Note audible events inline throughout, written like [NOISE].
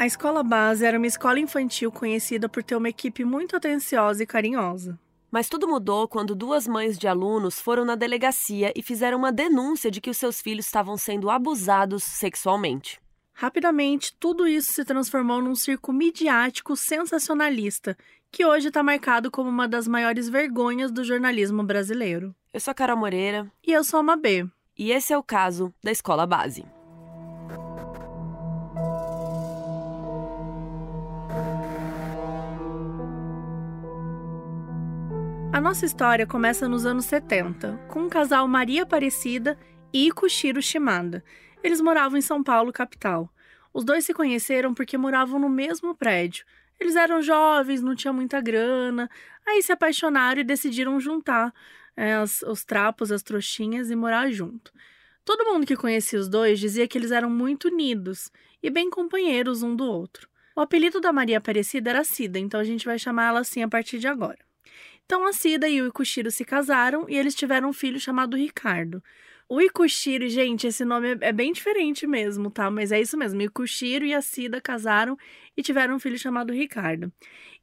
A escola base era uma escola infantil conhecida por ter uma equipe muito atenciosa e carinhosa. Mas tudo mudou quando duas mães de alunos foram na delegacia e fizeram uma denúncia de que os seus filhos estavam sendo abusados sexualmente. Rapidamente, tudo isso se transformou num circo midiático sensacionalista, que hoje está marcado como uma das maiores vergonhas do jornalismo brasileiro. Eu sou a Carol Moreira. E eu sou a Mabê. E esse é o caso da escola base. A nossa história começa nos anos 70, com o casal Maria Aparecida e Ikushiro Shimada. Eles moravam em São Paulo, capital. Os dois se conheceram porque moravam no mesmo prédio. Eles eram jovens, não tinham muita grana, aí se apaixonaram e decidiram juntar é, as, os trapos, as trouxinhas e morar junto. Todo mundo que conhecia os dois dizia que eles eram muito unidos e bem companheiros um do outro. O apelido da Maria Aparecida era Cida, então a gente vai chamar ela assim a partir de agora. Então a Cida e o Ikushiro se casaram e eles tiveram um filho chamado Ricardo. O Ikushiro, gente, esse nome é bem diferente mesmo, tá? Mas é isso mesmo. O Ikushiro e a Cida casaram e tiveram um filho chamado Ricardo.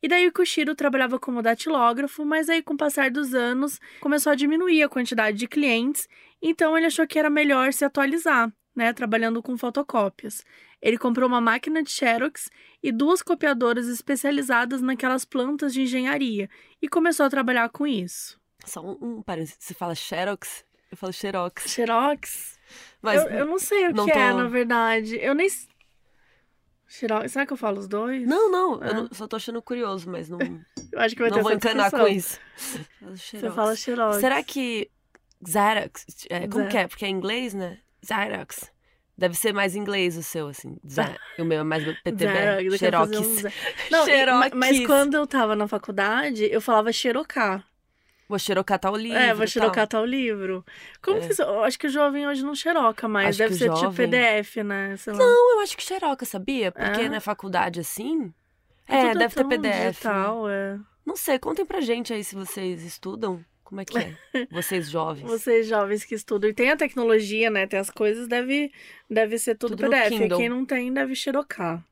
E daí o Ikushiro trabalhava como datilógrafo, mas aí com o passar dos anos começou a diminuir a quantidade de clientes, então ele achou que era melhor se atualizar, né, trabalhando com fotocópias. Ele comprou uma máquina de Xerox e duas copiadoras especializadas naquelas plantas de engenharia e começou a trabalhar com isso. Só um, um parece, você fala Xerox, eu falo Xerox. Xerox? Mas eu, eu não sei o não que tô... é, na verdade. Eu nem. Xerox, será que eu falo os dois? Não, não, eu não, só tô achando curioso, mas não. [LAUGHS] eu acho que vai não ter vou encanar com isso. [LAUGHS] Você fala Xerox. Será que Xerox, é, como Xerox. que é? Porque é inglês, né? Xerox. Deve ser mais inglês o seu, assim. [LAUGHS] O meu é mais PTB. Xerox. Um [LAUGHS] Não, Xerox. mas quando eu tava na faculdade, eu falava xerocá. Vou xerocar tal livro. É, vou xerocar tal livro. Como é. que Eu acho que o jovem hoje não xeroca mais. Acho Deve ser tipo jovem... tipo PDF, né? Não, eu acho que xeroca, sabia? Porque é? na faculdade, assim. É, é deve ter PDF. Digital, é. Não sei, contem pra gente aí se vocês estudam. Como é que é? [LAUGHS] Vocês jovens. Vocês jovens que estudam. E tem a tecnologia, né? Tem as coisas, deve, deve ser tudo, tudo PDF. E quem não tem, deve xerocar.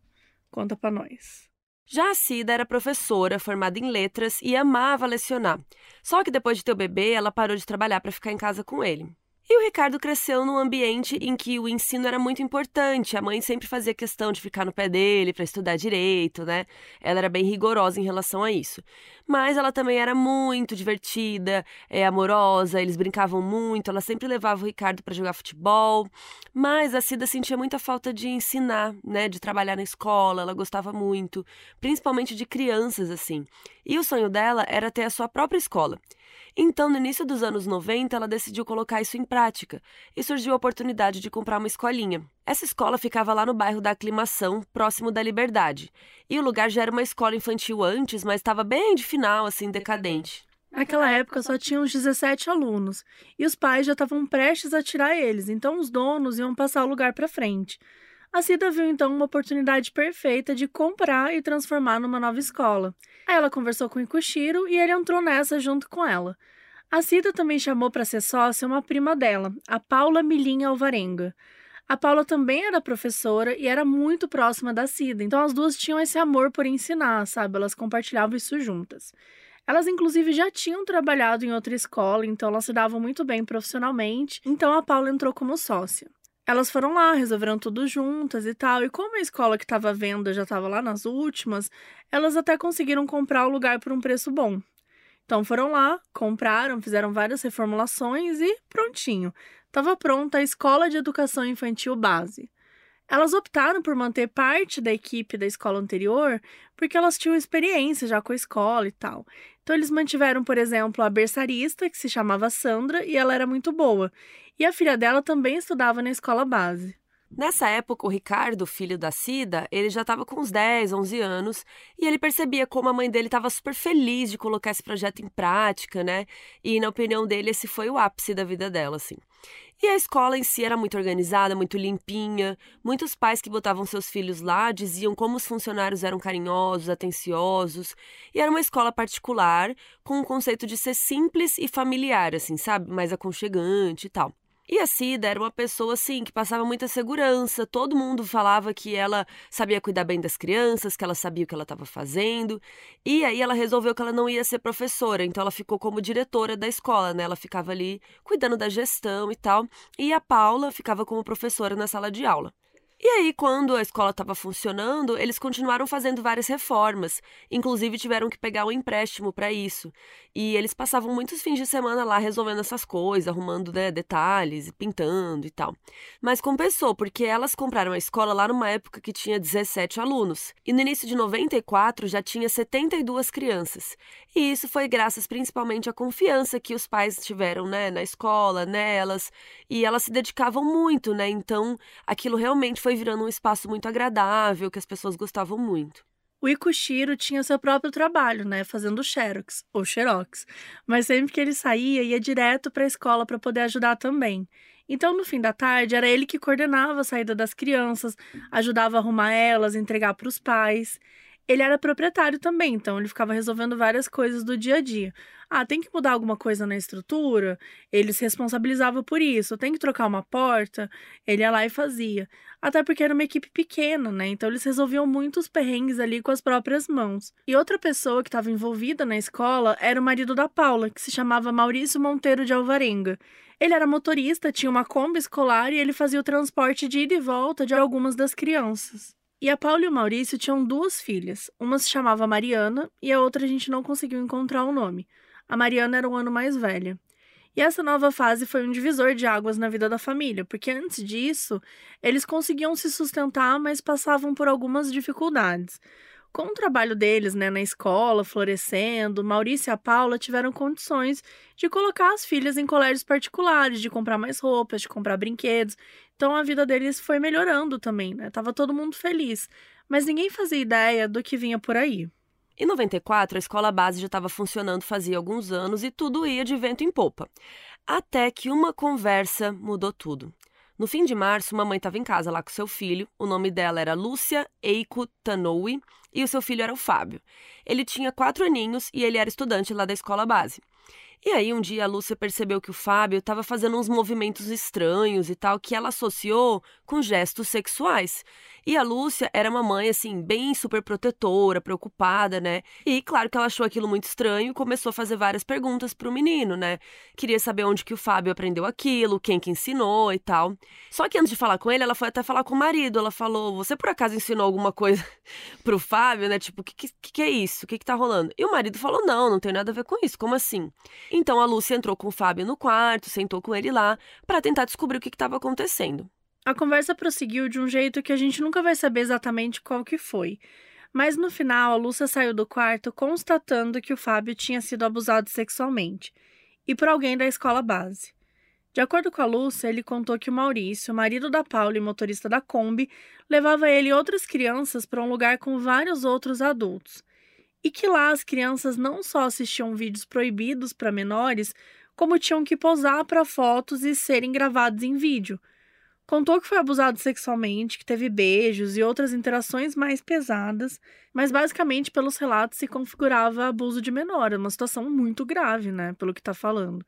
Conta pra nós. Já a Cida era professora, formada em letras e amava lecionar. Só que depois de ter o bebê, ela parou de trabalhar para ficar em casa com ele. E o Ricardo cresceu num ambiente em que o ensino era muito importante. A mãe sempre fazia questão de ficar no pé dele para estudar direito, né? Ela era bem rigorosa em relação a isso. Mas ela também era muito divertida, é, amorosa, eles brincavam muito, ela sempre levava o Ricardo para jogar futebol. Mas a Cida sentia muita falta de ensinar, né? De trabalhar na escola, ela gostava muito, principalmente de crianças, assim. E o sonho dela era ter a sua própria escola. Então, no início dos anos 90, ela decidiu colocar isso em prática e surgiu a oportunidade de comprar uma escolinha. Essa escola ficava lá no bairro da Aclimação, próximo da Liberdade. E o lugar já era uma escola infantil antes, mas estava bem de final, assim, decadente. Naquela época só tinham uns 17 alunos e os pais já estavam prestes a tirar eles, então os donos iam passar o lugar para frente. A Cida viu então uma oportunidade perfeita de comprar e transformar numa nova escola. Aí ela conversou com o Ikushiro e ele entrou nessa junto com ela. A Cida também chamou para ser sócia uma prima dela, a Paula Milinha Alvarenga. A Paula também era professora e era muito próxima da Cida, então as duas tinham esse amor por ensinar, sabe? Elas compartilhavam isso juntas. Elas, inclusive, já tinham trabalhado em outra escola, então elas se davam muito bem profissionalmente, então a Paula entrou como sócia. Elas foram lá, resolveram tudo juntas e tal. E como a escola que estava à venda já estava lá nas últimas, elas até conseguiram comprar o lugar por um preço bom. Então foram lá, compraram, fizeram várias reformulações e prontinho. Estava pronta a Escola de Educação Infantil Base. Elas optaram por manter parte da equipe da escola anterior porque elas tinham experiência já com a escola e tal. Então eles mantiveram, por exemplo, a berçarista, que se chamava Sandra, e ela era muito boa. E a filha dela também estudava na escola base. Nessa época, o Ricardo, filho da Cida, ele já estava com uns 10, 11 anos e ele percebia como a mãe dele estava super feliz de colocar esse projeto em prática, né? E, na opinião dele, esse foi o ápice da vida dela, assim. E a escola em si era muito organizada, muito limpinha. Muitos pais que botavam seus filhos lá diziam como os funcionários eram carinhosos, atenciosos. E era uma escola particular, com o conceito de ser simples e familiar, assim, sabe? Mais aconchegante e tal. E a Cida era uma pessoa assim que passava muita segurança, todo mundo falava que ela sabia cuidar bem das crianças, que ela sabia o que ela estava fazendo. E aí ela resolveu que ela não ia ser professora, então ela ficou como diretora da escola, né? Ela ficava ali cuidando da gestão e tal. E a Paula ficava como professora na sala de aula. E aí, quando a escola estava funcionando, eles continuaram fazendo várias reformas. Inclusive, tiveram que pegar um empréstimo para isso. E eles passavam muitos fins de semana lá resolvendo essas coisas, arrumando né, detalhes, pintando e tal. Mas compensou, porque elas compraram a escola lá numa época que tinha 17 alunos. E no início de 94 já tinha 72 crianças. E isso foi graças principalmente à confiança que os pais tiveram né, na escola, nelas. E elas se dedicavam muito, né? Então, aquilo realmente foi virando um espaço muito agradável, que as pessoas gostavam muito. O Ikushiro tinha seu próprio trabalho, né, fazendo xerox ou xerox, mas sempre que ele saía, ia direto para a escola para poder ajudar também. Então, no fim da tarde, era ele que coordenava a saída das crianças, ajudava a arrumar elas, entregar para os pais. Ele era proprietário também, então ele ficava resolvendo várias coisas do dia a dia. Ah, tem que mudar alguma coisa na estrutura? Ele se responsabilizava por isso. Tem que trocar uma porta? Ele ia lá e fazia. Até porque era uma equipe pequena, né? Então eles resolviam muitos perrengues ali com as próprias mãos. E outra pessoa que estava envolvida na escola era o marido da Paula, que se chamava Maurício Monteiro de Alvarenga. Ele era motorista, tinha uma Kombi escolar e ele fazia o transporte de ida e volta de algumas das crianças. E a Paula e o Maurício tinham duas filhas. Uma se chamava Mariana e a outra a gente não conseguiu encontrar o nome. A Mariana era um ano mais velha. E essa nova fase foi um divisor de águas na vida da família, porque antes disso, eles conseguiam se sustentar, mas passavam por algumas dificuldades. Com o trabalho deles né, na escola, florescendo, Maurício e a Paula tiveram condições de colocar as filhas em colégios particulares, de comprar mais roupas, de comprar brinquedos. Então a vida deles foi melhorando também, né? Tava todo mundo feliz. Mas ninguém fazia ideia do que vinha por aí. Em 94, a escola base já estava funcionando fazia alguns anos e tudo ia de vento em popa. Até que uma conversa mudou tudo. No fim de março, uma mãe estava em casa lá com seu filho. O nome dela era Lúcia Eiko Tanoui e o seu filho era o Fábio. Ele tinha quatro aninhos e ele era estudante lá da escola base. E aí, um dia, a Lúcia percebeu que o Fábio estava fazendo uns movimentos estranhos e tal, que ela associou com gestos sexuais. E a Lúcia era uma mãe, assim, bem super protetora, preocupada, né? E claro que ela achou aquilo muito estranho e começou a fazer várias perguntas pro menino, né? Queria saber onde que o Fábio aprendeu aquilo, quem que ensinou e tal. Só que antes de falar com ele, ela foi até falar com o marido. Ela falou: Você por acaso ensinou alguma coisa [LAUGHS] pro Fábio, né? Tipo, o que, que, que é isso? O que, que tá rolando? E o marido falou: Não, não tem nada a ver com isso. Como assim? Então a Lúcia entrou com o Fábio no quarto, sentou com ele lá, para tentar descobrir o que estava acontecendo. A conversa prosseguiu de um jeito que a gente nunca vai saber exatamente qual que foi. Mas no final, a Lúcia saiu do quarto constatando que o Fábio tinha sido abusado sexualmente e por alguém da escola base. De acordo com a Lúcia, ele contou que o Maurício, marido da Paula e motorista da Kombi, levava ele e outras crianças para um lugar com vários outros adultos. E que lá as crianças não só assistiam vídeos proibidos para menores, como tinham que posar para fotos e serem gravados em vídeo Contou que foi abusado sexualmente, que teve beijos e outras interações mais pesadas, mas basicamente pelos relatos se configurava abuso de menor, uma situação muito grave, né, pelo que está falando.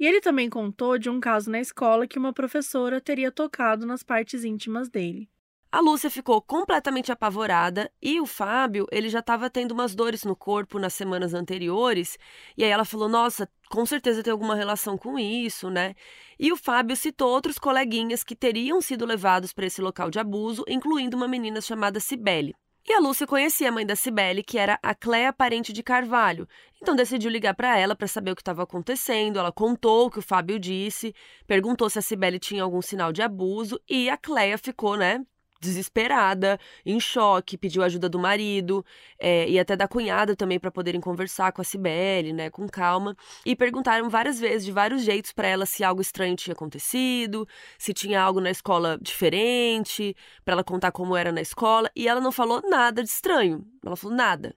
E ele também contou de um caso na escola que uma professora teria tocado nas partes íntimas dele. A Lúcia ficou completamente apavorada e o Fábio, ele já estava tendo umas dores no corpo nas semanas anteriores. E aí ela falou: "Nossa, com certeza tem alguma relação com isso, né?" E o Fábio citou outros coleguinhas que teriam sido levados para esse local de abuso, incluindo uma menina chamada Cibele. E a Lúcia conhecia a mãe da Cibele, que era a Cléa Parente de Carvalho. Então decidiu ligar para ela para saber o que estava acontecendo. Ela contou o que o Fábio disse, perguntou se a Cibele tinha algum sinal de abuso e a Cléa ficou, né, desesperada, em choque, pediu ajuda do marido é, e até da cunhada também para poderem conversar com a Cibele, né, com calma. E perguntaram várias vezes, de vários jeitos, para ela se algo estranho tinha acontecido, se tinha algo na escola diferente, para ela contar como era na escola. E ela não falou nada de estranho. Ela falou nada.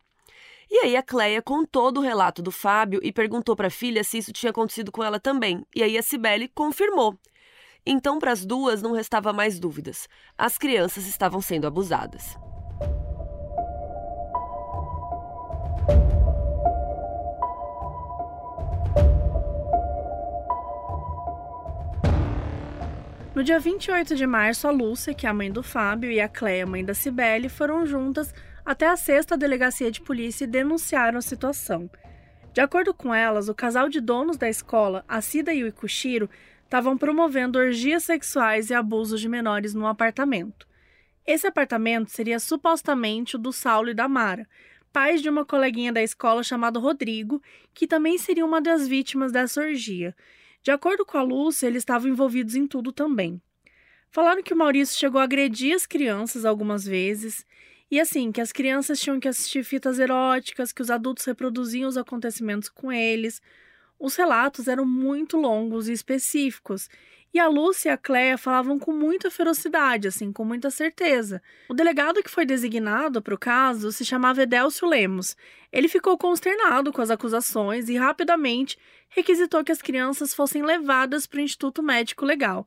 E aí a Cleia contou do relato do Fábio e perguntou para a filha se isso tinha acontecido com ela também. E aí a Cibele confirmou. Então, para as duas, não restava mais dúvidas. As crianças estavam sendo abusadas. No dia 28 de março, a Lúcia, que é a mãe do Fábio, e a Cleia, mãe da Cibele, foram juntas até a sexta delegacia de polícia e denunciaram a situação. De acordo com elas, o casal de donos da escola, a Cida e o Ikushiro, estavam promovendo orgias sexuais e abusos de menores no apartamento. Esse apartamento seria supostamente o do Saulo e da Mara, pais de uma coleguinha da escola chamada Rodrigo, que também seria uma das vítimas dessa orgia. De acordo com a Lúcia, eles estavam envolvidos em tudo também. Falaram que o Maurício chegou a agredir as crianças algumas vezes, e assim, que as crianças tinham que assistir fitas eróticas, que os adultos reproduziam os acontecimentos com eles, os relatos eram muito longos e específicos, e a Lúcia e a Cléia falavam com muita ferocidade, assim, com muita certeza. O delegado que foi designado para o caso se chamava Edélcio Lemos. Ele ficou consternado com as acusações e rapidamente requisitou que as crianças fossem levadas para o Instituto Médico Legal.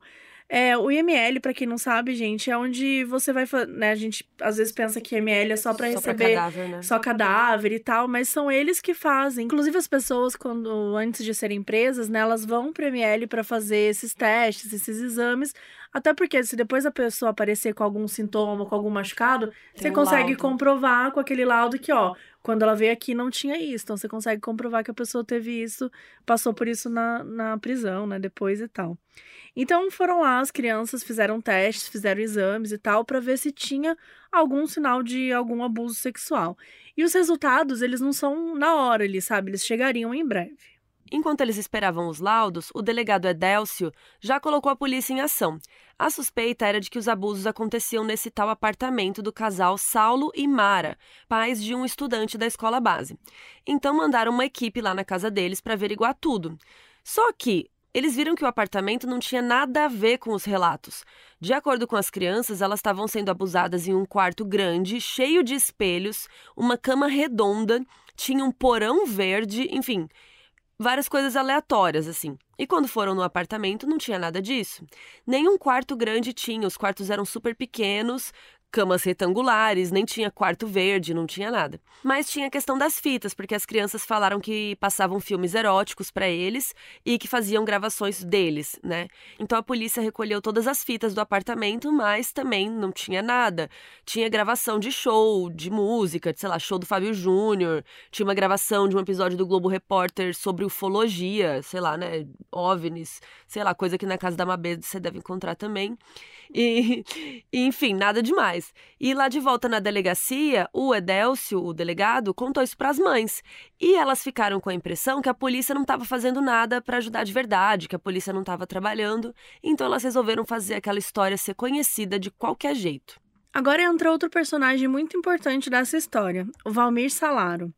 É, o IML, para quem não sabe, gente, é onde você vai, né, a gente às vezes pensa que IML é só para receber cadáver, né? só cadáver e tal, mas são eles que fazem. Inclusive as pessoas quando antes de serem presas, né, elas vão para IML para fazer esses testes, esses exames, até porque se depois a pessoa aparecer com algum sintoma, com algum machucado, Tem você um consegue laudo. comprovar com aquele laudo que, ó, quando ela veio aqui não tinha isso. Então você consegue comprovar que a pessoa teve isso, passou por isso na, na prisão, né, depois e tal. Então foram lá, as crianças fizeram testes, fizeram exames e tal, para ver se tinha algum sinal de algum abuso sexual. E os resultados, eles não são na hora ali, sabe? Eles chegariam em breve. Enquanto eles esperavam os laudos, o delegado Edélcio já colocou a polícia em ação. A suspeita era de que os abusos aconteciam nesse tal apartamento do casal Saulo e Mara, pais de um estudante da escola base. Então mandaram uma equipe lá na casa deles para averiguar tudo. Só que eles viram que o apartamento não tinha nada a ver com os relatos. De acordo com as crianças, elas estavam sendo abusadas em um quarto grande, cheio de espelhos, uma cama redonda, tinha um porão verde, enfim, várias coisas aleatórias assim. E quando foram no apartamento, não tinha nada disso. Nenhum quarto grande tinha, os quartos eram super pequenos, camas retangulares, nem tinha quarto verde, não tinha nada. Mas tinha a questão das fitas, porque as crianças falaram que passavam filmes eróticos para eles e que faziam gravações deles, né? Então a polícia recolheu todas as fitas do apartamento, mas também não tinha nada. Tinha gravação de show, de música, de, sei lá, show do Fábio Júnior, tinha uma gravação de um episódio do Globo Repórter sobre ufologia, sei lá, né, OVNIs, sei lá, coisa que na casa da Mabê você deve encontrar também. E, [LAUGHS] e enfim, nada demais. E lá de volta na delegacia, o Edélcio, o delegado, contou isso para as mães. E elas ficaram com a impressão que a polícia não estava fazendo nada para ajudar de verdade, que a polícia não estava trabalhando. Então elas resolveram fazer aquela história ser conhecida de qualquer jeito. Agora entra outro personagem muito importante dessa história, o Valmir Salaro.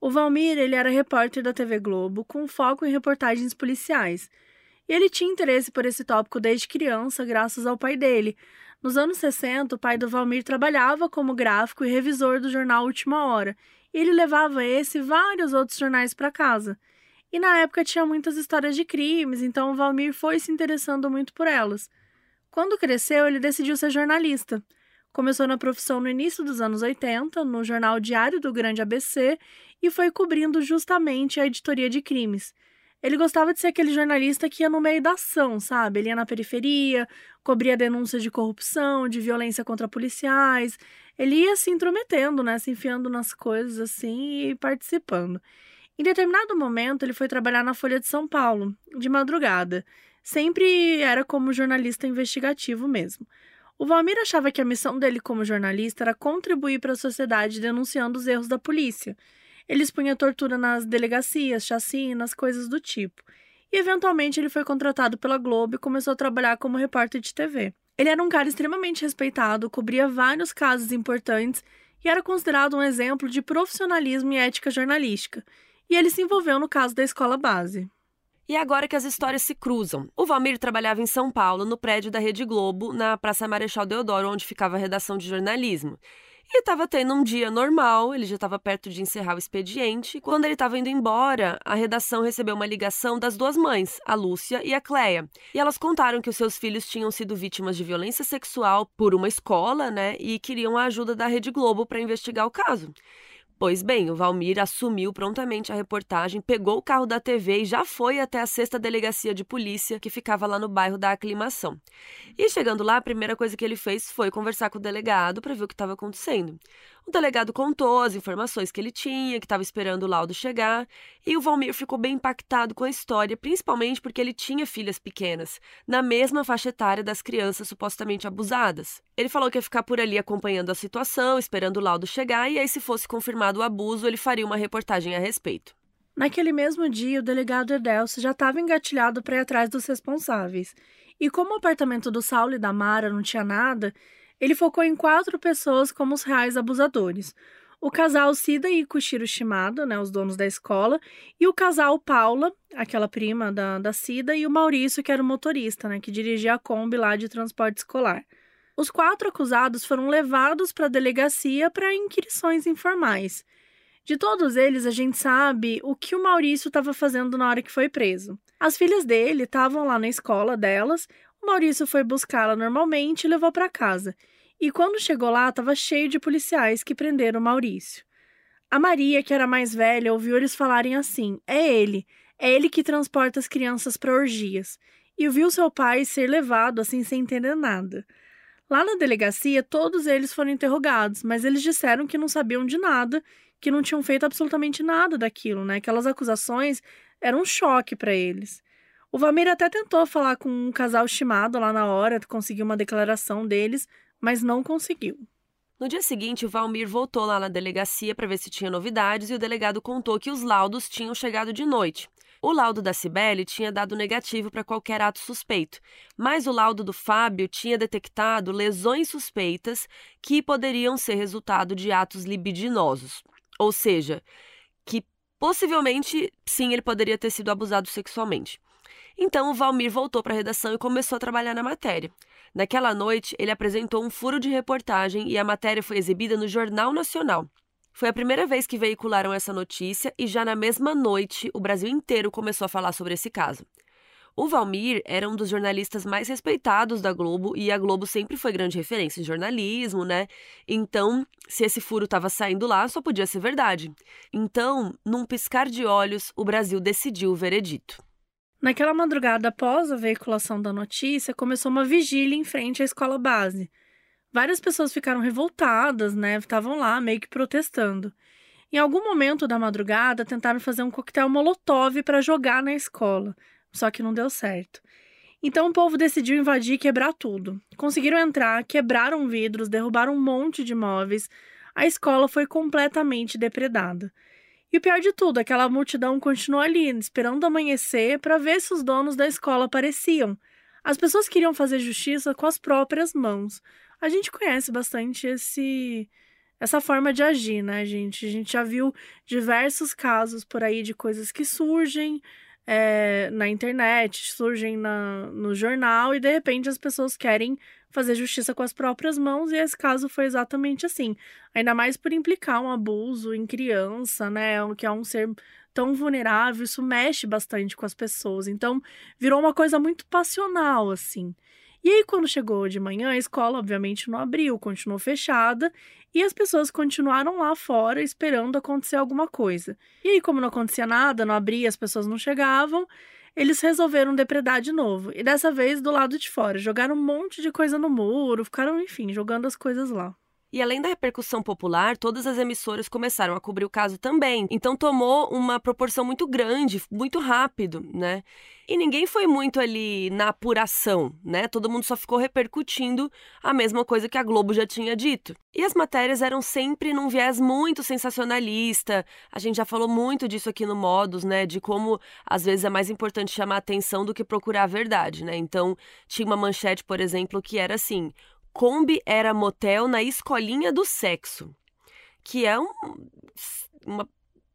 O Valmir, ele era repórter da TV Globo, com foco em reportagens policiais. E ele tinha interesse por esse tópico desde criança, graças ao pai dele, nos anos 60, o pai do Valmir trabalhava como gráfico e revisor do jornal Última Hora, e ele levava esse e vários outros jornais para casa. E na época tinha muitas histórias de crimes, então o Valmir foi se interessando muito por elas. Quando cresceu, ele decidiu ser jornalista. Começou na profissão no início dos anos 80, no jornal Diário do Grande ABC, e foi cobrindo justamente a editoria de crimes. Ele gostava de ser aquele jornalista que ia no meio da ação, sabe? Ele ia na periferia, cobria denúncias de corrupção, de violência contra policiais. Ele ia se intrometendo, né? Se enfiando nas coisas assim e participando. Em determinado momento, ele foi trabalhar na Folha de São Paulo, de madrugada. Sempre era como jornalista investigativo mesmo. O Valmir achava que a missão dele como jornalista era contribuir para a sociedade denunciando os erros da polícia. Ele expunha tortura nas delegacias, chacinas, coisas do tipo. E eventualmente ele foi contratado pela Globo e começou a trabalhar como repórter de TV. Ele era um cara extremamente respeitado, cobria vários casos importantes e era considerado um exemplo de profissionalismo e ética jornalística. E ele se envolveu no caso da escola base. E agora que as histórias se cruzam. O Valmir trabalhava em São Paulo, no prédio da Rede Globo, na Praça Marechal Deodoro, onde ficava a redação de jornalismo. E estava tendo um dia normal, ele já estava perto de encerrar o expediente. Quando ele estava indo embora, a redação recebeu uma ligação das duas mães, a Lúcia e a Cleia. E elas contaram que os seus filhos tinham sido vítimas de violência sexual por uma escola, né? E queriam a ajuda da Rede Globo para investigar o caso. Pois bem, o Valmir assumiu prontamente a reportagem, pegou o carro da TV e já foi até a sexta delegacia de polícia que ficava lá no bairro da Aclimação. E chegando lá, a primeira coisa que ele fez foi conversar com o delegado para ver o que estava acontecendo. O delegado contou as informações que ele tinha, que estava esperando o laudo chegar, e o Valmir ficou bem impactado com a história, principalmente porque ele tinha filhas pequenas, na mesma faixa etária das crianças supostamente abusadas. Ele falou que ia ficar por ali acompanhando a situação, esperando o laudo chegar, e aí, se fosse confirmado o abuso, ele faria uma reportagem a respeito. Naquele mesmo dia, o delegado Edelso já estava engatilhado para ir atrás dos responsáveis. E como o apartamento do Saulo e da Mara não tinha nada, ele focou em quatro pessoas como os reais abusadores. O casal Cida e Kushiro Shimada, né, os donos da escola, e o casal Paula, aquela prima da, da Cida, e o Maurício, que era o motorista, né, que dirigia a Kombi lá de transporte escolar. Os quatro acusados foram levados para a delegacia para inquirições informais. De todos eles, a gente sabe o que o Maurício estava fazendo na hora que foi preso. As filhas dele estavam lá na escola delas, Maurício foi buscá-la normalmente e levou para casa. E quando chegou lá, estava cheio de policiais que prenderam Maurício. A Maria, que era mais velha, ouviu eles falarem assim: é ele, é ele que transporta as crianças para orgias. E viu seu pai ser levado assim sem entender nada. Lá na delegacia, todos eles foram interrogados, mas eles disseram que não sabiam de nada, que não tinham feito absolutamente nada daquilo, né? Aquelas acusações eram um choque para eles. O Valmir até tentou falar com um casal estimado lá na hora, conseguir uma declaração deles, mas não conseguiu. No dia seguinte, o Valmir voltou lá na delegacia para ver se tinha novidades e o delegado contou que os laudos tinham chegado de noite. O laudo da Cibele tinha dado negativo para qualquer ato suspeito, mas o laudo do Fábio tinha detectado lesões suspeitas que poderiam ser resultado de atos libidinosos. Ou seja, que possivelmente, sim, ele poderia ter sido abusado sexualmente. Então o Valmir voltou para a redação e começou a trabalhar na matéria. Naquela noite, ele apresentou um furo de reportagem e a matéria foi exibida no Jornal Nacional. Foi a primeira vez que veicularam essa notícia e já na mesma noite o Brasil inteiro começou a falar sobre esse caso. O Valmir era um dos jornalistas mais respeitados da Globo e a Globo sempre foi grande referência em jornalismo, né? Então, se esse furo estava saindo lá, só podia ser verdade. Então, num piscar de olhos, o Brasil decidiu o veredito. Naquela madrugada após a veiculação da notícia, começou uma vigília em frente à escola base. Várias pessoas ficaram revoltadas, né? Estavam lá meio que protestando. Em algum momento da madrugada, tentaram fazer um coquetel molotov para jogar na escola, só que não deu certo. Então o povo decidiu invadir e quebrar tudo. Conseguiram entrar, quebraram vidros, derrubaram um monte de móveis. A escola foi completamente depredada. E o pior de tudo, aquela multidão continuou ali, esperando amanhecer para ver se os donos da escola apareciam. As pessoas queriam fazer justiça com as próprias mãos. A gente conhece bastante esse essa forma de agir, né, gente? A gente já viu diversos casos por aí de coisas que surgem, é, na internet, surgem na, no jornal e de repente as pessoas querem fazer justiça com as próprias mãos e esse caso foi exatamente assim. Ainda mais por implicar um abuso em criança, né, que é um ser tão vulnerável, isso mexe bastante com as pessoas. Então, virou uma coisa muito passional assim. E aí, quando chegou de manhã, a escola, obviamente, não abriu, continuou fechada e as pessoas continuaram lá fora esperando acontecer alguma coisa. E aí, como não acontecia nada, não abria, as pessoas não chegavam, eles resolveram depredar de novo. E dessa vez do lado de fora. Jogaram um monte de coisa no muro, ficaram, enfim, jogando as coisas lá. E além da repercussão popular, todas as emissoras começaram a cobrir o caso também. Então tomou uma proporção muito grande, muito rápido, né? E ninguém foi muito ali na apuração, né? Todo mundo só ficou repercutindo a mesma coisa que a Globo já tinha dito. E as matérias eram sempre num viés muito sensacionalista. A gente já falou muito disso aqui no Modus, né? De como às vezes é mais importante chamar atenção do que procurar a verdade, né? Então, tinha uma manchete, por exemplo, que era assim: Kombi era motel na escolinha do sexo. Que é um, uma.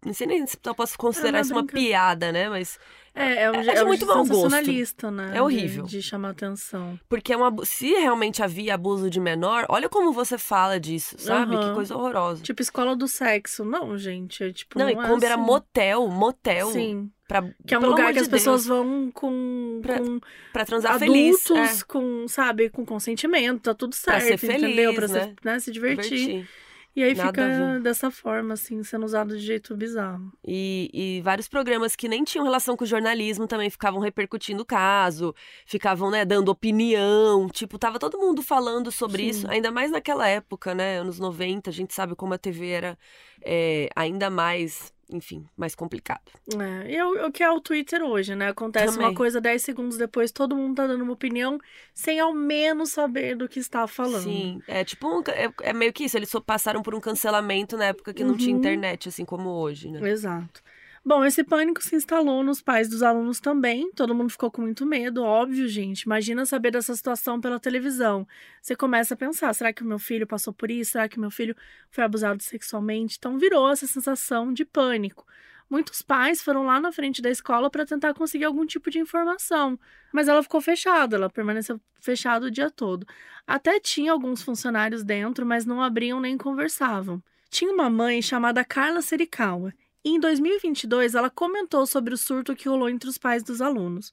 Não sei nem se eu posso considerar é isso uma piada, né? Mas é, é, um, é, é muito mau gosto. né? É horrível. De, de, chamar atenção. Porque é uma, se realmente havia abuso de menor, olha como você fala disso, sabe? Uhum. Que coisa horrorosa. Tipo, escola do sexo. Não, gente. É, tipo, não, não e é era assim. motel, motel. Sim. Pra, que é um lugar que as Deus. pessoas vão com, pra, com pra transar adultos, feliz. É. com, sabe, com consentimento, tá tudo certo, pra ser feliz, entendeu? Pra né? Se, né, se divertir. divertir. E aí Nada fica dessa forma, assim, sendo usado de jeito bizarro. E, e, vários programas que nem tinham relação com o jornalismo também ficavam repercutindo o caso, ficavam, né, dando opinião. Tipo, tava todo mundo falando sobre Sim. isso, ainda mais naquela época, né, anos 90, a gente sabe como a TV era é, ainda mais enfim, mais complicado. É, e é o, o, que é o Twitter hoje, né? Acontece Também. uma coisa 10 segundos depois, todo mundo tá dando uma opinião sem ao menos saber do que está falando. Sim, é tipo, um, é, é, meio que isso, eles passaram por um cancelamento na época que não tinha uhum. internet, assim como hoje, né? Exato. Bom, esse pânico se instalou nos pais dos alunos também. Todo mundo ficou com muito medo, óbvio, gente. Imagina saber dessa situação pela televisão. Você começa a pensar: será que o meu filho passou por isso? Será que o meu filho foi abusado sexualmente? Então virou essa sensação de pânico. Muitos pais foram lá na frente da escola para tentar conseguir algum tipo de informação, mas ela ficou fechada, ela permaneceu fechada o dia todo. Até tinha alguns funcionários dentro, mas não abriam nem conversavam. Tinha uma mãe chamada Carla Serikawa e em 2022, ela comentou sobre o surto que rolou entre os pais dos alunos.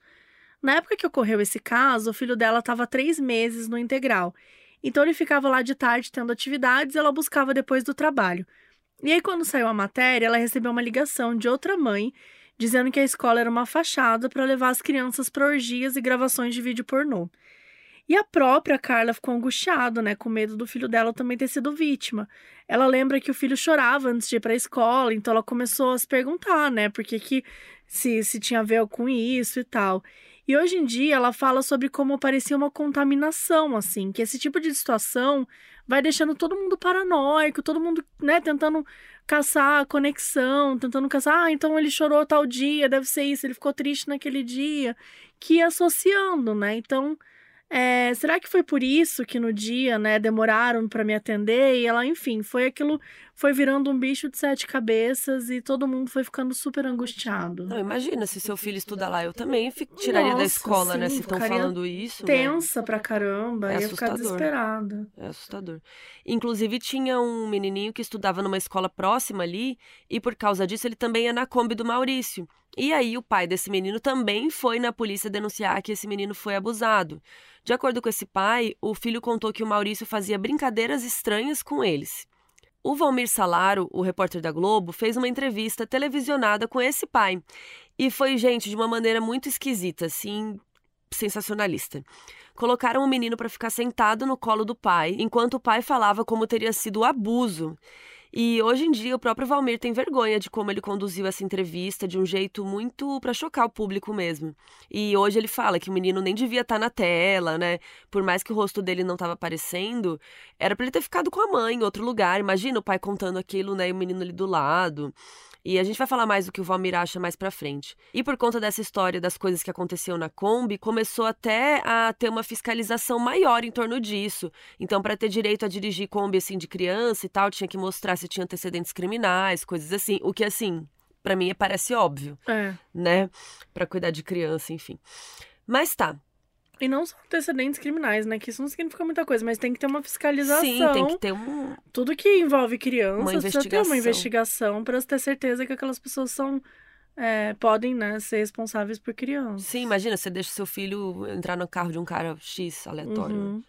Na época que ocorreu esse caso, o filho dela estava três meses no integral. Então ele ficava lá de tarde tendo atividades e ela buscava depois do trabalho. E aí, quando saiu a matéria, ela recebeu uma ligação de outra mãe dizendo que a escola era uma fachada para levar as crianças para orgias e gravações de vídeo pornô. E a própria Carla ficou angustiada, né, com medo do filho dela também ter sido vítima. Ela lembra que o filho chorava antes de ir para a escola, então ela começou a se perguntar, né, por que, que se, se tinha a ver com isso e tal. E hoje em dia ela fala sobre como parecia uma contaminação, assim, que esse tipo de situação vai deixando todo mundo paranoico, todo mundo, né, tentando caçar a conexão, tentando caçar, ah, então ele chorou tal dia, deve ser isso, ele ficou triste naquele dia, que associando, né? Então, é, será que foi por isso que no dia, né, demoraram para me atender? E ela, enfim, foi aquilo, foi virando um bicho de sete cabeças e todo mundo foi ficando super angustiado. Não, imagina se seu filho estuda lá, eu também fico, tiraria Nossa, da escola, sim, né, se estão falando isso. Né? Tensa né? pra caramba, é ia assustador. ficar desesperada. É assustador. Inclusive, tinha um menininho que estudava numa escola próxima ali e por causa disso ele também é na Kombi do Maurício. E aí o pai desse menino também foi na polícia denunciar que esse menino foi abusado. De acordo com esse pai, o filho contou que o Maurício fazia brincadeiras estranhas com eles. O Valmir Salaro, o repórter da Globo, fez uma entrevista televisionada com esse pai. E foi, gente, de uma maneira muito esquisita, assim, sensacionalista. Colocaram o menino para ficar sentado no colo do pai, enquanto o pai falava como teria sido o abuso. E hoje em dia o próprio Valmir tem vergonha de como ele conduziu essa entrevista de um jeito muito para chocar o público mesmo. E hoje ele fala que o menino nem devia estar tá na tela, né? Por mais que o rosto dele não estava aparecendo, era para ele ter ficado com a mãe em outro lugar. Imagina o pai contando aquilo, né? E o menino ali do lado. E a gente vai falar mais do que o Valmir acha mais pra frente. E por conta dessa história das coisas que aconteceu na Kombi, começou até a ter uma fiscalização maior em torno disso. Então, para ter direito a dirigir Kombi assim de criança e tal, tinha que mostrar se tinha antecedentes criminais, coisas assim. O que assim, para mim parece óbvio, é. né? Para cuidar de criança, enfim. Mas tá, e não só antecedentes criminais, né? Que isso não significa muita coisa, mas tem que ter uma fiscalização. Sim, tem que ter um. Tudo que envolve crianças precisa ter uma investigação para ter certeza que aquelas pessoas são. É, podem, né, ser responsáveis por crianças. Sim, imagina, você deixa seu filho entrar no carro de um cara X aleatório. Uhum.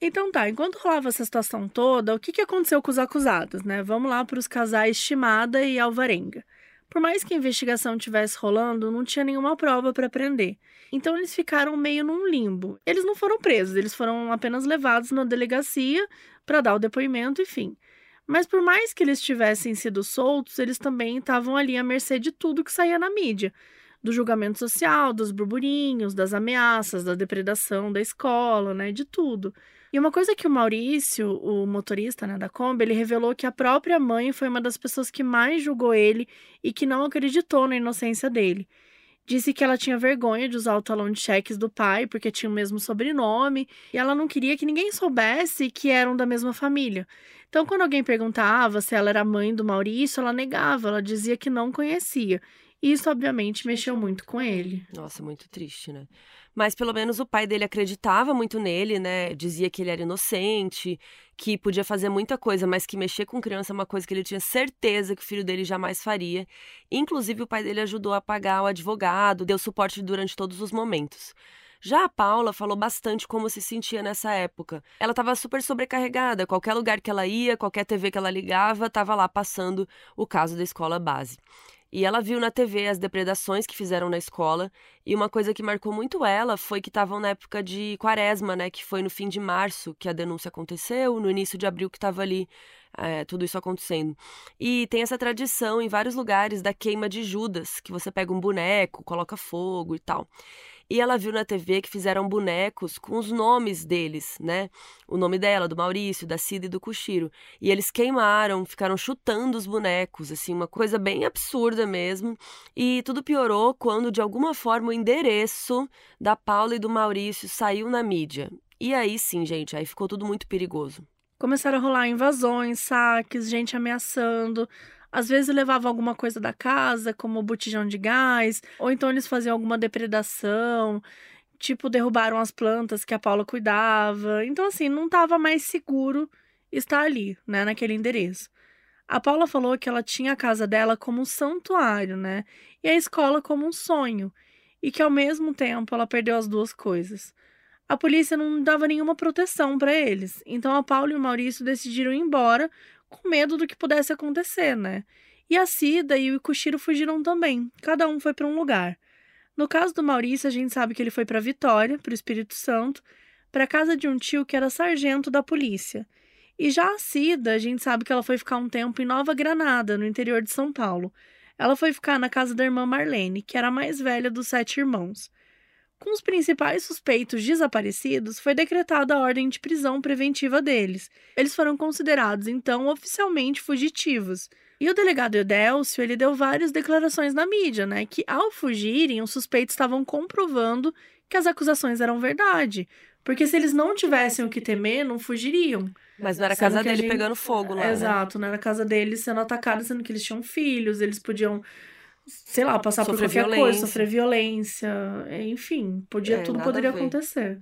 Então tá, enquanto rolava essa situação toda, o que, que aconteceu com os acusados, né? Vamos lá para os casais Estimada e Alvarenga. Por mais que a investigação tivesse rolando, não tinha nenhuma prova para prender. Então eles ficaram meio num limbo. Eles não foram presos, eles foram apenas levados na delegacia para dar o depoimento, enfim. Mas por mais que eles tivessem sido soltos, eles também estavam ali à mercê de tudo que saía na mídia. Do julgamento social, dos burburinhos, das ameaças, da depredação da escola, né, de tudo. E uma coisa que o Maurício, o motorista né, da Kombi, ele revelou que a própria mãe foi uma das pessoas que mais julgou ele e que não acreditou na inocência dele. Disse que ela tinha vergonha de usar o talão de cheques do pai porque tinha o mesmo sobrenome e ela não queria que ninguém soubesse que eram da mesma família. Então, quando alguém perguntava se ela era mãe do Maurício, ela negava, ela dizia que não conhecia. E isso, obviamente, mexeu muito com ele. Nossa, muito triste, né? Mas pelo menos o pai dele acreditava muito nele, né? Dizia que ele era inocente, que podia fazer muita coisa, mas que mexer com criança é uma coisa que ele tinha certeza que o filho dele jamais faria. Inclusive, o pai dele ajudou a pagar o advogado, deu suporte durante todos os momentos. Já a Paula falou bastante como se sentia nessa época. Ela estava super sobrecarregada, qualquer lugar que ela ia, qualquer TV que ela ligava, estava lá passando o caso da escola base. E ela viu na TV as depredações que fizeram na escola. E uma coisa que marcou muito ela foi que estavam na época de quaresma, né? Que foi no fim de março que a denúncia aconteceu, no início de abril que estava ali é, tudo isso acontecendo. E tem essa tradição em vários lugares da queima de Judas, que você pega um boneco, coloca fogo e tal. E ela viu na TV que fizeram bonecos com os nomes deles, né? O nome dela, do Maurício, da Cida e do Cuxiro. E eles queimaram, ficaram chutando os bonecos, assim, uma coisa bem absurda mesmo. E tudo piorou quando, de alguma forma, o endereço da Paula e do Maurício saiu na mídia. E aí sim, gente, aí ficou tudo muito perigoso. Começaram a rolar invasões, saques, gente ameaçando. Às vezes levavam alguma coisa da casa, como botijão de gás, ou então eles faziam alguma depredação, tipo derrubaram as plantas que a Paula cuidava. Então assim, não estava mais seguro estar ali, né, naquele endereço. A Paula falou que ela tinha a casa dela como um santuário, né? E a escola como um sonho, e que ao mesmo tempo ela perdeu as duas coisas. A polícia não dava nenhuma proteção para eles, então a Paula e o Maurício decidiram ir embora com medo do que pudesse acontecer, né? E a Cida e o Ikushiro fugiram também, cada um foi para um lugar. No caso do Maurício, a gente sabe que ele foi para Vitória, para o Espírito Santo, para casa de um tio que era sargento da polícia. E já a Cida, a gente sabe que ela foi ficar um tempo em Nova Granada, no interior de São Paulo. Ela foi ficar na casa da irmã Marlene, que era a mais velha dos sete irmãos. Com os principais suspeitos desaparecidos, foi decretada a ordem de prisão preventiva deles. Eles foram considerados, então, oficialmente fugitivos. E o delegado Eudélcio, ele deu várias declarações na mídia, né, que ao fugirem, os suspeitos estavam comprovando que as acusações eram verdade. Porque se eles não tivessem o que temer, não fugiriam. Mas não era a casa dele gente... pegando fogo lá. Né? Exato, né? não era a casa deles sendo atacada, sendo que eles tinham filhos, eles podiam sei lá, passar sofrer por qualquer violência. coisa, sofrer violência, enfim, podia é, tudo poderia acontecer.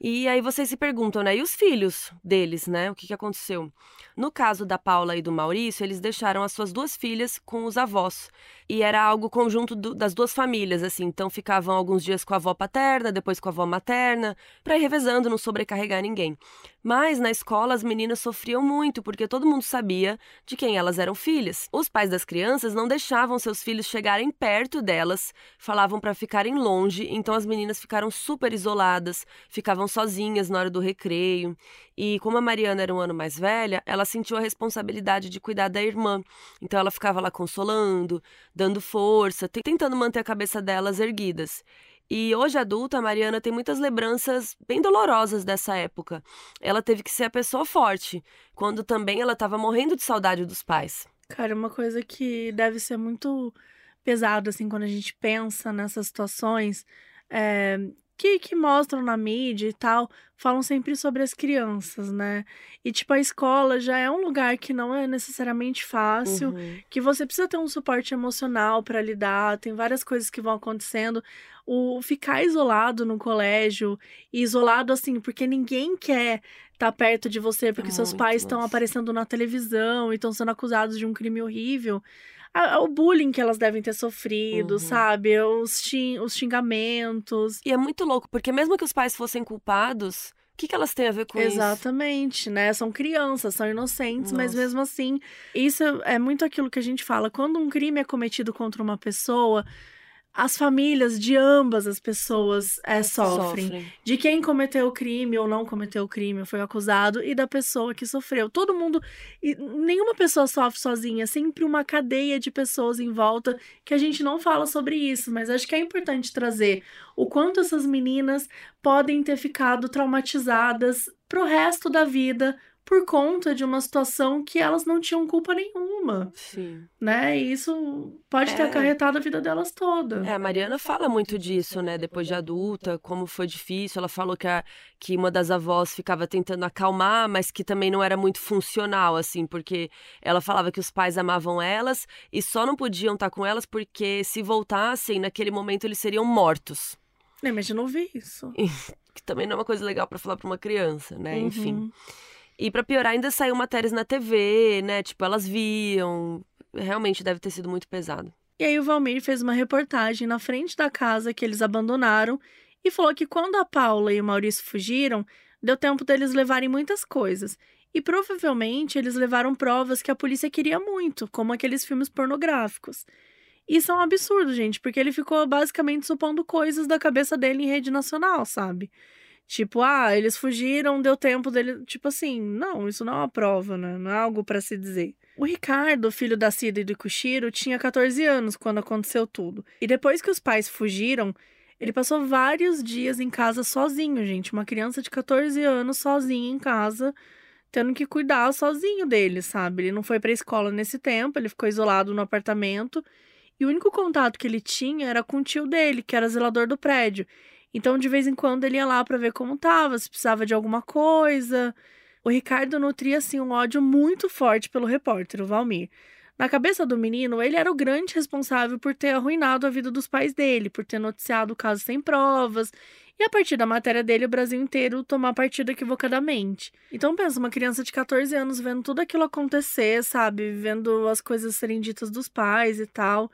E aí vocês se perguntam, né? E os filhos deles, né? O que, que aconteceu? No caso da Paula e do Maurício, eles deixaram as suas duas filhas com os avós. E era algo conjunto do, das duas famílias, assim. Então ficavam alguns dias com a avó paterna, depois com a avó materna, para ir revezando, não sobrecarregar ninguém. Mas na escola as meninas sofriam muito, porque todo mundo sabia de quem elas eram filhas. Os pais das crianças não deixavam seus filhos chegarem perto delas, falavam para ficarem longe, então as meninas ficaram super isoladas, ficavam sozinhas na hora do recreio. E como a Mariana era um ano mais velha, ela sentiu a responsabilidade de cuidar da irmã. Então ela ficava lá consolando, dando força, tentando manter a cabeça delas erguidas. E hoje adulta, a Mariana tem muitas lembranças bem dolorosas dessa época. Ela teve que ser a pessoa forte, quando também ela estava morrendo de saudade dos pais. Cara, uma coisa que deve ser muito pesado, assim, quando a gente pensa nessas situações, é, que, que mostram na mídia e tal, falam sempre sobre as crianças, né? E, tipo, a escola já é um lugar que não é necessariamente fácil, uhum. que você precisa ter um suporte emocional para lidar, tem várias coisas que vão acontecendo. O ficar isolado no colégio, isolado assim, porque ninguém quer estar tá perto de você, porque seus pais estão aparecendo na televisão e estão sendo acusados de um crime horrível a, o bullying que elas devem ter sofrido, Uhum. sabe? Os, xing, os xingamentos. E é muito louco, porque mesmo que os pais fossem culpados, o que, que elas têm a ver com isso? Exatamente, né? São crianças, são inocentes, mas Nossa. mesmo assim, isso é muito aquilo que a gente fala. Quando um crime é cometido contra uma pessoa, as famílias de ambas as pessoas é, sofrem. De quem cometeu o crime ou não cometeu o crime, foi acusado, e da pessoa que sofreu. Todo mundo. e nenhuma pessoa sofre sozinha, é sempre uma cadeia de pessoas em volta que a gente não fala sobre isso, mas acho que é importante trazer o quanto essas meninas podem ter ficado traumatizadas pro resto da vida por conta de uma situação que elas não tinham culpa nenhuma, Sim. né? E isso pode ter É. acarretado a vida delas toda. É, a Mariana fala muito disso, né? Depois de adulta, como foi difícil. Ela falou que, a, que uma das avós ficava tentando acalmar, mas que também não era muito funcional, assim, porque ela falava que os pais amavam elas e só não podiam estar com elas porque se voltassem, naquele momento eles seriam mortos. Nem imagina ouvir isso. [LAUGHS] Que também não é uma coisa legal pra falar pra uma criança, né? Enfim. E pra piorar, ainda saiu matérias na TV, né? Tipo, elas viam. Realmente deve ter sido muito pesado. E aí o Valmir fez uma reportagem na frente da casa que eles abandonaram e falou que quando a Paula e o Maurício fugiram, deu tempo deles levarem muitas coisas. E provavelmente eles levaram provas que a polícia queria muito, como aqueles filmes pornográficos. Isso é um absurdo, gente, porque ele ficou basicamente supondo coisas da cabeça dele em rede nacional, sabe? Tipo, ah, eles fugiram, deu tempo dele. Tipo assim, não, isso não é uma prova, né? Não é algo pra se dizer. O Ricardo, filho da Cida e do Kushiro, tinha 14 anos quando aconteceu tudo. E depois que os pais fugiram, ele passou vários dias em casa sozinho, gente. Uma criança de 14 anos sozinha em casa, tendo que cuidar sozinho dele, sabe? Ele não foi pra escola nesse tempo, ele ficou isolado no apartamento. E o único contato que ele tinha era com o tio dele, que era zelador do prédio. Então, de vez em quando, ele ia lá pra ver como tava, se precisava de alguma coisa. O Ricardo nutria, assim, um ódio muito forte pelo repórter, o Valmir. Na cabeça do menino, ele era o grande responsável por ter arruinado a vida dos pais dele, por ter noticiado o caso sem provas, e a partir da matéria dele, o Brasil inteiro tomar partido equivocadamente. Então, pensa, uma criança de 14 anos vendo tudo aquilo acontecer, sabe? Vendo as coisas serem ditas dos pais e tal.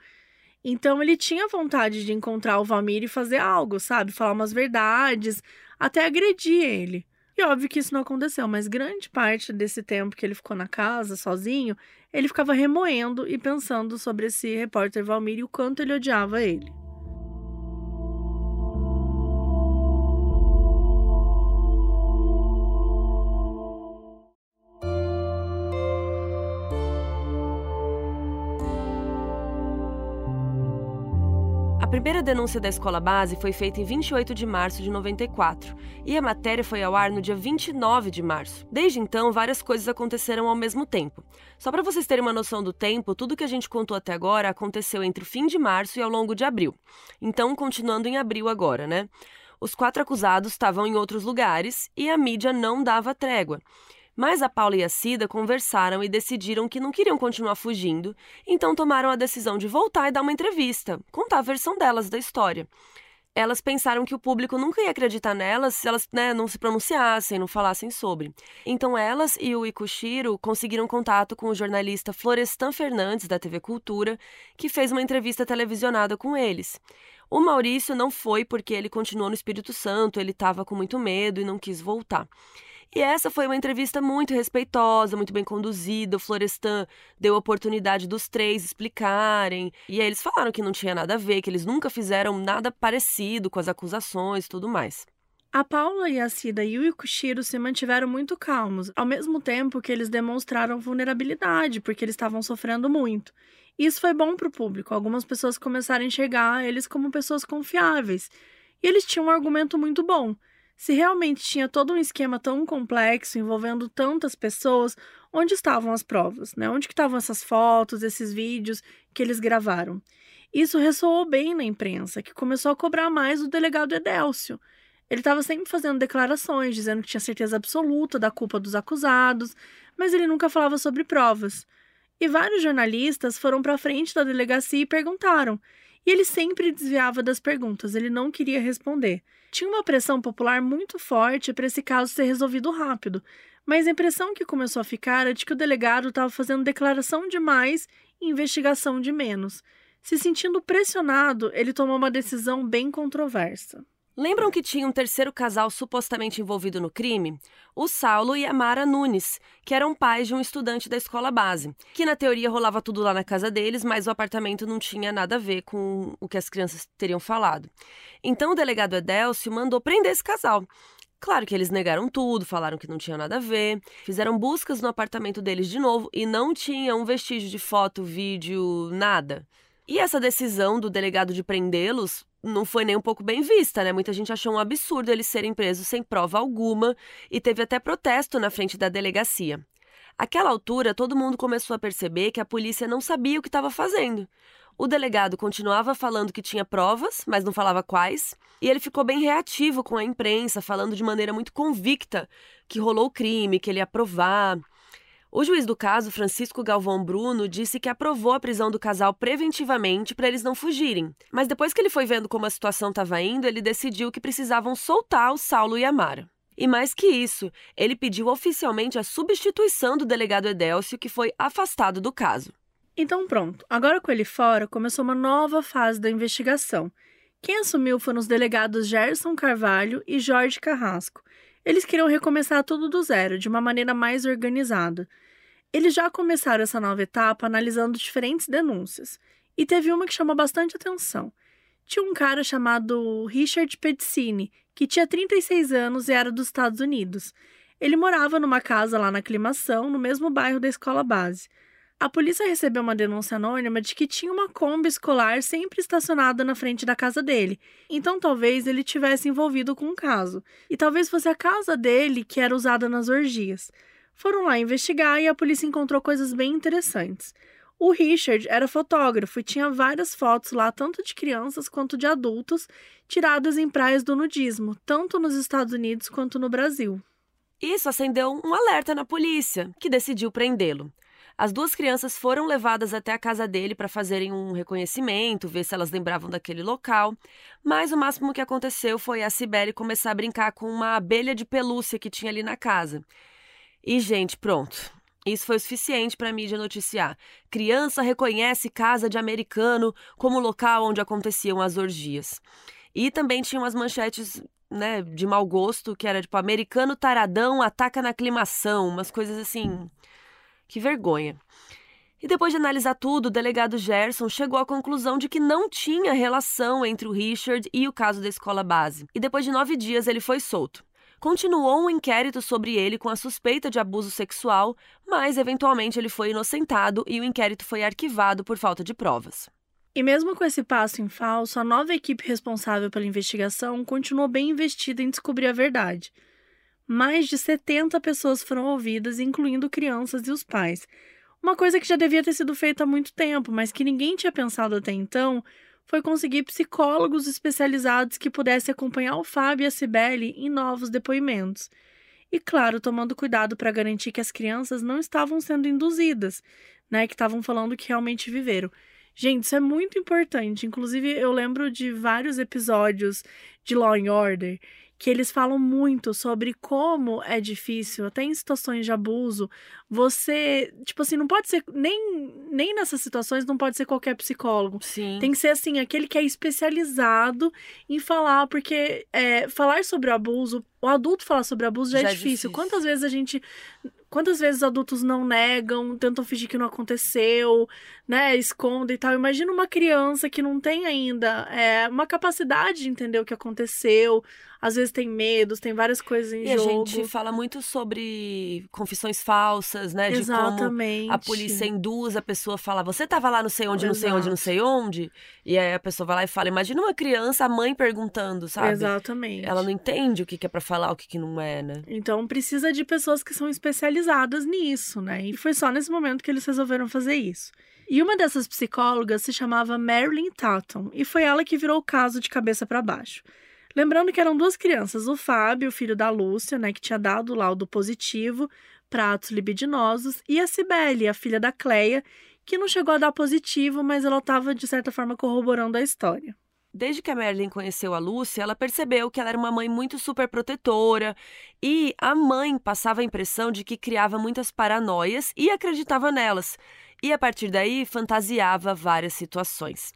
Então, ele tinha vontade de encontrar o Valmir e fazer algo, sabe? Falar umas verdades, até agredir ele. E óbvio que isso não aconteceu, mas grande parte desse tempo que ele ficou na casa, sozinho, ele ficava remoendo e pensando sobre esse repórter Valmir e o quanto ele odiava ele. Primeira denúncia da escola base foi feita em 28 de março de 94 e a matéria foi ao ar no dia 29 de março. Desde então, várias coisas aconteceram ao mesmo tempo. Só para vocês terem uma noção do tempo, tudo que a gente contou até agora aconteceu entre o fim de março e ao longo de abril. Então, continuando em abril agora, né? Os quatro acusados estavam em outros lugares e a mídia não dava trégua. Mas a Paula e a Cida conversaram e decidiram que não queriam continuar fugindo, então tomaram a decisão de voltar e dar uma entrevista, contar a versão delas da história. Elas pensaram que o público nunca ia acreditar nelas se elas né, não se pronunciassem, não falassem sobre. Então elas e o Ikushiro conseguiram contato com o jornalista Florestan Fernandes, da TV Cultura, que fez uma entrevista televisionada com eles. O Maurício não foi porque ele continuou no Espírito Santo, ele estava com muito medo e não quis voltar. E essa foi uma entrevista muito respeitosa, muito bem conduzida. O Florestan deu a oportunidade dos três explicarem. E aí eles falaram que não tinha nada a ver, que eles nunca fizeram nada parecido com as acusações e tudo mais. A Paula e a Cida e o Ikushiro se mantiveram muito calmos, ao mesmo tempo que eles demonstraram vulnerabilidade, porque eles estavam sofrendo muito. Isso foi bom para o público. Algumas pessoas começaram a enxergar eles como pessoas confiáveis. E eles tinham um argumento muito bom. Se realmente tinha todo um esquema tão complexo envolvendo tantas pessoas, onde estavam as provas, né? Onde que estavam essas fotos, esses vídeos que eles gravaram? Isso ressoou bem na imprensa, que começou a cobrar mais o delegado Edélcio. Ele estava sempre fazendo declarações, dizendo que tinha certeza absoluta da culpa dos acusados, mas ele nunca falava sobre provas. E vários jornalistas foram para frente da delegacia e perguntaram. E ele sempre desviava das perguntas, ele não queria responder. Tinha uma pressão popular muito forte para esse caso ser resolvido rápido, mas a impressão que começou a ficar era de que o delegado estava fazendo declaração demais e investigação de menos. Se sentindo pressionado, ele tomou uma decisão bem controversa. Lembram que tinha um terceiro casal supostamente envolvido no crime? O Saulo e a Mara Nunes, que eram pais de um estudante da escola base. Que na teoria rolava tudo lá na casa deles, mas o apartamento não tinha nada a ver com o que as crianças teriam falado. Então o delegado Edelcio mandou prender esse casal. Claro que eles negaram tudo, falaram que não tinha nada a ver, fizeram buscas no apartamento deles de novo e não tinha um vestígio de foto, vídeo, nada. E essa decisão do delegado de prendê-los não foi nem um pouco bem vista, né? Muita gente achou um absurdo eles serem presos sem prova alguma e teve até protesto na frente da delegacia. Aquela altura, todo mundo começou a perceber que a polícia não sabia o que estava fazendo. O delegado continuava falando que tinha provas, mas não falava quais, e ele ficou bem reativo com a imprensa, falando de maneira muito convicta que rolou o crime, que ele ia provar. O juiz do caso, Francisco Galvão Bruno, disse que aprovou a prisão do casal preventivamente para eles não fugirem. Mas depois que ele foi vendo como a situação estava indo, ele decidiu que precisavam soltar o Saulo e a Mara. E mais que isso, ele pediu oficialmente a substituição do delegado Edélcio, que foi afastado do caso. Então pronto, agora com ele fora, começou uma nova fase da investigação. Quem assumiu foram os delegados Gerson Carvalho e Jorge Carrasco. Eles queriam recomeçar tudo do zero, de uma maneira mais organizada. Eles já começaram essa nova etapa analisando diferentes denúncias, e teve uma que chamou bastante atenção. Tinha um cara chamado Richard Pedicini, que tinha 36 anos e era dos Estados Unidos. Ele morava numa casa lá na Aclimação, no mesmo bairro da escola base. A polícia recebeu uma denúncia anônima de que tinha uma Kombi escolar sempre estacionada na frente da casa dele. Então talvez ele tivesse envolvido com o um caso. E talvez fosse a casa dele que era usada nas orgias. Foram lá investigar e a polícia encontrou coisas bem interessantes. O Richard era fotógrafo e tinha várias fotos lá, tanto de crianças quanto de adultos, tiradas em praias do nudismo, tanto nos Estados Unidos quanto no Brasil. Isso acendeu um alerta na polícia, que decidiu prendê-lo. As duas crianças foram levadas até a casa dele para fazerem um reconhecimento, ver se elas lembravam daquele local, mas o máximo que aconteceu foi a Cibele começar a brincar com uma abelha de pelúcia que tinha ali na casa. E, gente, pronto. Isso foi suficiente para a mídia noticiar. Criança reconhece casa de americano como local onde aconteciam as orgias. E também tinha umas manchetes né, de mau gosto, que era tipo, americano taradão ataca na aclimação, umas coisas assim. Que vergonha. E depois de analisar tudo, o delegado Gerson chegou à conclusão de que não tinha relação entre o Richard e o caso da escola base. E depois de nove dias ele foi solto continuou um inquérito sobre ele com a suspeita de abuso sexual, mas eventualmente ele foi inocentado e o inquérito foi arquivado por falta de provas. E mesmo com esse passo em falso, a nova equipe responsável pela investigação continuou bem investida em descobrir a verdade. Mais de 70 pessoas foram ouvidas, incluindo crianças e os pais. Uma coisa que já devia ter sido feita há muito tempo, mas que ninguém tinha pensado até então, foi conseguir psicólogos especializados que pudessem acompanhar o Fábio e a Cibele em novos depoimentos. E, claro, tomando cuidado para garantir que as crianças não estavam sendo induzidas, né? Que estavam falando que realmente viveram. Gente, isso é muito importante. Inclusive, eu lembro de vários episódios de Law and Order que eles falam muito sobre como é difícil, até em situações de abuso, você, tipo assim, não pode ser nem nem nessas situações não pode ser qualquer psicólogo. Sim. Tem que ser assim, aquele que é especializado em falar, porque é, falar sobre o abuso, o adulto falar sobre abuso já, é já é, difícil. é difícil. Quantas vezes a gente Quantas vezes adultos não negam, tentam fingir que não aconteceu, né? Escondem e tal. Imagina uma criança que não tem ainda é, uma capacidade de entender o que aconteceu. Às vezes tem medos, tem várias coisas em e jogo. E a gente fala muito sobre confissões falsas, né? De Exatamente. a polícia induz a pessoa a falar, você tava lá não sei onde, Exato. não sei onde, não sei onde. E aí a pessoa vai lá e fala, imagina uma criança, a mãe perguntando, sabe? Exatamente. Ela não entende o que é para falar, o que não é, né? Então precisa de pessoas que são especializadas nisso, né? E foi só nesse momento que eles resolveram fazer isso. E uma dessas psicólogas se chamava Marilyn Tatum, e foi ela que virou o caso de cabeça para baixo. Lembrando que eram duas crianças, o Fábio, filho da Lúcia, né, que tinha dado o laudo positivo para atos libidinosos, e a Cibele, a filha da Cleia, que não chegou a dar positivo, mas ela estava, de certa forma, corroborando a história. Desde que a Marilyn conheceu a Lúcia, ela percebeu que ela era uma mãe muito super protetora e a mãe passava a impressão de que criava muitas paranoias e acreditava nelas. e a partir daí fantasiava várias situações.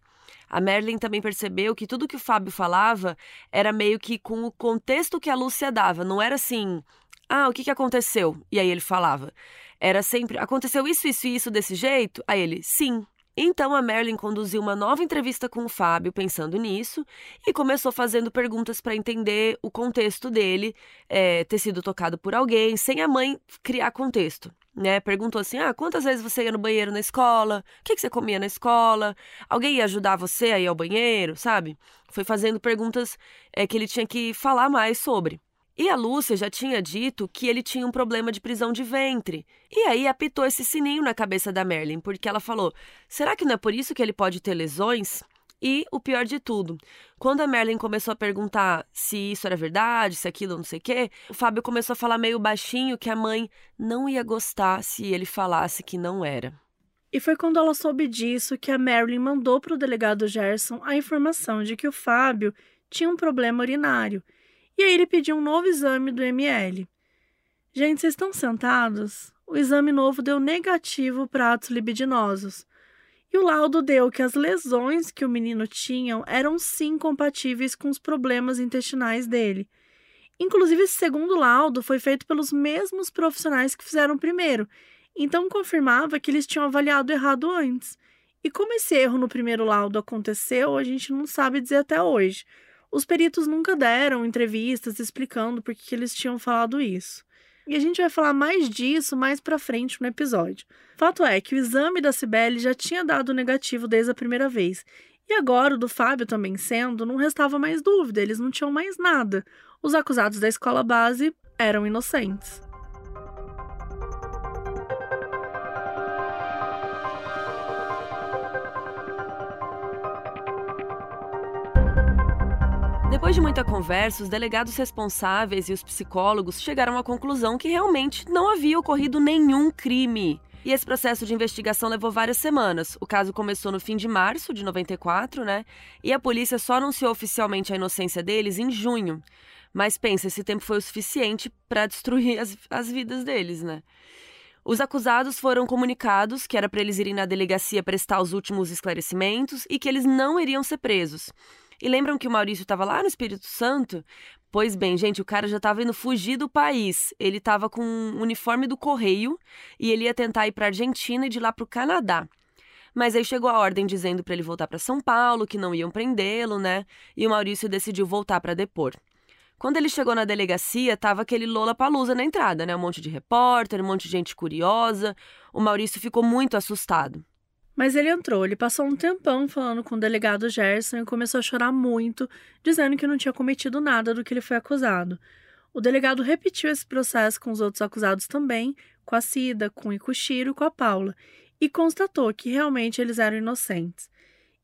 A Merlin também percebeu que tudo que o Fábio falava era meio que com o contexto que a Lúcia dava, não era assim, ah, o que, que aconteceu? E aí ele falava. Era sempre, aconteceu isso, isso e isso desse jeito? Aí ele, sim. Então a Merlin conduziu uma nova entrevista com o Fábio, pensando nisso, e começou fazendo perguntas para entender o contexto dele é, ter sido tocado por alguém, sem a mãe criar contexto. Né? Perguntou assim: ah, quantas vezes você ia no banheiro na escola? O que, que você comia na escola? Alguém ia ajudar você a ir ao banheiro, sabe? Foi fazendo perguntas é, que ele tinha que falar mais sobre. E a Lúcia já tinha dito que ele tinha um problema de prisão de ventre. E aí apitou esse sininho na cabeça da Merlin, porque ela falou: será que não é por isso que ele pode ter lesões? E o pior de tudo, quando a Merlin começou a perguntar se isso era verdade, se aquilo não sei o quê, o Fábio começou a falar meio baixinho que a mãe não ia gostar se ele falasse que não era. E foi quando ela soube disso que a Merlin mandou para o delegado Gerson a informação de que o Fábio tinha um problema urinário e aí ele pediu um novo exame do ML. Gente, vocês estão sentados? O exame novo deu negativo para atos libidinosos. E o laudo deu que as lesões que o menino tinha eram sim compatíveis com os problemas intestinais dele. Inclusive, esse segundo laudo foi feito pelos mesmos profissionais que fizeram o primeiro, então confirmava que eles tinham avaliado errado antes. E como esse erro no primeiro laudo aconteceu, a gente não sabe dizer até hoje. Os peritos nunca deram entrevistas explicando por que eles tinham falado isso. E a gente vai falar mais disso mais pra frente no episódio. Fato é que o exame da Cibele já tinha dado negativo desde a primeira vez. E agora, o do Fábio também sendo, não restava mais dúvida, eles não tinham mais nada. Os acusados da escola base eram inocentes. Depois de muita conversa, os delegados responsáveis e os psicólogos chegaram à conclusão que realmente não havia ocorrido nenhum crime. E esse processo de investigação levou várias semanas. O caso começou no fim de março de 94, né? E a polícia só anunciou oficialmente a inocência deles em junho. Mas pensa, esse tempo foi o suficiente para destruir as, as vidas deles, né? Os acusados foram comunicados que era para eles irem na delegacia prestar os últimos esclarecimentos e que eles não iriam ser presos. E lembram que o Maurício estava lá no Espírito Santo? Pois bem, gente, o cara já estava indo fugir do país. Ele estava com um uniforme do correio e ele ia tentar ir para Argentina e de lá para o Canadá. Mas aí chegou a ordem dizendo para ele voltar para São Paulo, que não iam prendê-lo, né? E o Maurício decidiu voltar para depor. Quando ele chegou na delegacia, tava aquele Lola Palusa na entrada, né? Um monte de repórter, um monte de gente curiosa. O Maurício ficou muito assustado. Mas ele entrou, ele passou um tempão falando com o delegado Gerson e começou a chorar muito, dizendo que não tinha cometido nada do que ele foi acusado. O delegado repetiu esse processo com os outros acusados também, com a Cida, com o Ikushiro com a Paula, e constatou que realmente eles eram inocentes.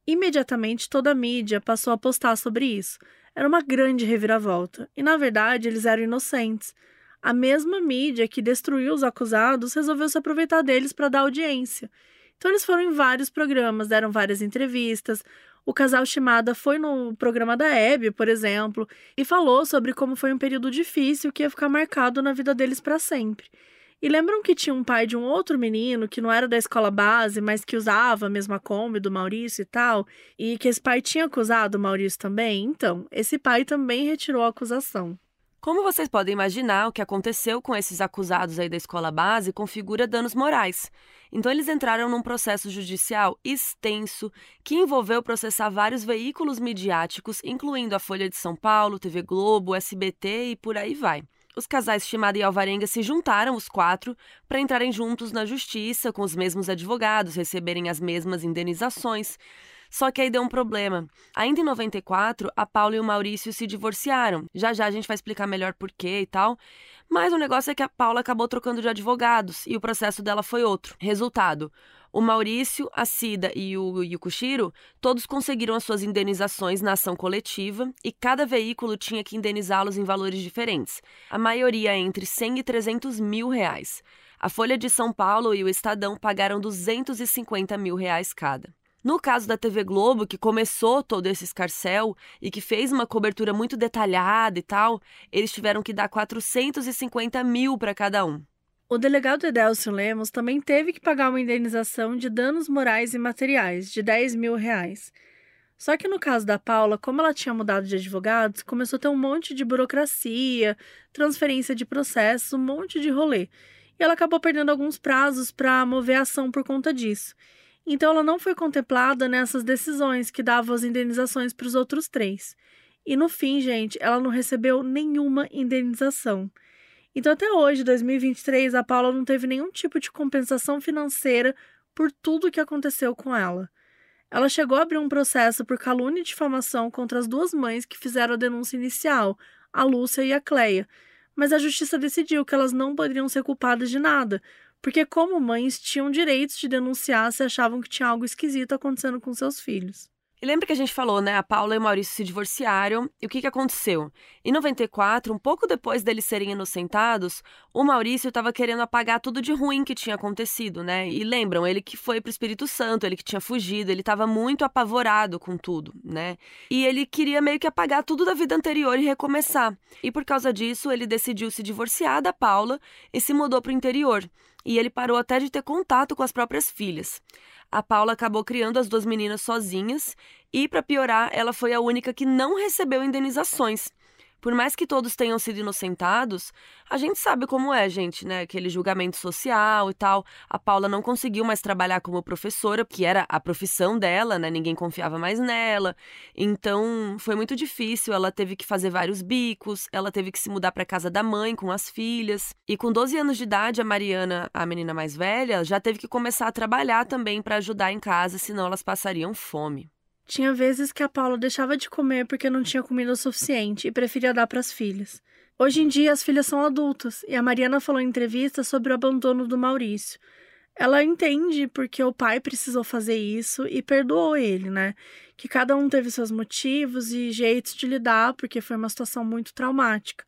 Imediatamente toda a mídia passou a postar sobre isso. Era uma grande reviravolta, e na verdade eles eram inocentes. A mesma mídia que destruiu os acusados resolveu se aproveitar deles para dar audiência. Então eles foram em vários programas, deram várias entrevistas. O casal Shimada foi no programa da Hebe, por exemplo, e falou sobre como foi um período difícil que ia ficar marcado na vida deles para sempre. E lembram que tinha um pai de um outro menino que não era da escola base, mas que usava a mesma Kombi do Maurício e tal, e que esse pai tinha acusado o Maurício também? Então, esse pai também retirou a acusação. Como vocês podem imaginar, o que aconteceu com esses acusados aí da escola base configura danos morais. Então eles entraram num processo judicial extenso que envolveu processar vários veículos midiáticos, incluindo a Folha de São Paulo, TV Globo, SBT e por aí vai. Os casais Estimada e Alvarenga se juntaram, os quatro, para entrarem juntos na justiça, com os mesmos advogados, receberem as mesmas indenizações. Só que aí deu um problema. Ainda em 94, a Paula e o Maurício se divorciaram. Já já a gente vai explicar melhor por quê e tal. Mas o negócio é que a Paula acabou trocando de advogados e o processo dela foi outro. Resultado: o Maurício, a Cida e o Yukushiro, todos conseguiram as suas indenizações na ação coletiva e cada veículo tinha que indenizá-los em valores diferentes, a maioria entre 100 e 300 mil reais. A Folha de São Paulo e o Estadão pagaram 250 mil reais cada. No caso da TV Globo, que começou todo esse escarcel e que fez uma cobertura muito detalhada e tal, eles tiveram que dar 450 mil para cada um. O delegado Edelcio Lemos também teve que pagar uma indenização de danos morais e materiais de 10 mil reais. Só que no caso da Paula, como ela tinha mudado de advogados, começou a ter um monte de burocracia, transferência de processos, um monte de rolê. E ela acabou perdendo alguns prazos para mover a ação por conta disso. Então ela não foi contemplada nessas decisões que davam as indenizações para os outros três. E no fim, gente, ela não recebeu nenhuma indenização. Então até hoje, 2023, a Paula não teve nenhum tipo de compensação financeira por tudo que aconteceu com ela. Ela chegou a abrir um processo por calúnia e difamação contra as duas mães que fizeram a denúncia inicial, a Lúcia e a Cleia, mas a justiça decidiu que elas não poderiam ser culpadas de nada, porque, como mães, tinham direitos de denunciar se achavam que tinha algo esquisito acontecendo com seus filhos. E lembra que a gente falou, né? A Paula e o Maurício se divorciaram. E o que, que aconteceu? Em 94, um pouco depois deles serem inocentados, o Maurício estava querendo apagar tudo de ruim que tinha acontecido, né? E lembram, ele que foi pro Espírito Santo, ele que tinha fugido, ele estava muito apavorado com tudo, né? E ele queria meio que apagar tudo da vida anterior e recomeçar. E por causa disso, ele decidiu se divorciar da Paula e se mudou pro interior. E ele parou até de ter contato com as próprias filhas a Paula acabou criando as duas meninas sozinhas e, para piorar, ela foi a única que não recebeu indenizações. Por mais que todos tenham sido inocentados, a gente sabe como é, gente, né? Aquele julgamento social e tal. A Paula não conseguiu mais trabalhar como professora, que era a profissão dela, né? Ninguém confiava mais nela. Então, foi muito difícil. Ela teve que fazer vários bicos, ela teve que se mudar para casa da mãe com as filhas. E com 12 anos de idade, a Mariana, a menina mais velha, já teve que começar a trabalhar também para ajudar em casa, senão elas passariam fome. Tinha vezes que a Paula deixava de comer porque não tinha comida o suficiente e preferia dar para as filhas. Hoje em dia, as filhas são adultas e a Mariana falou em entrevista sobre o abandono do Maurício. Ela entende porque o pai precisou fazer isso e perdoou ele, né? Que cada um teve seus motivos e jeitos de lidar, porque foi uma situação muito traumática.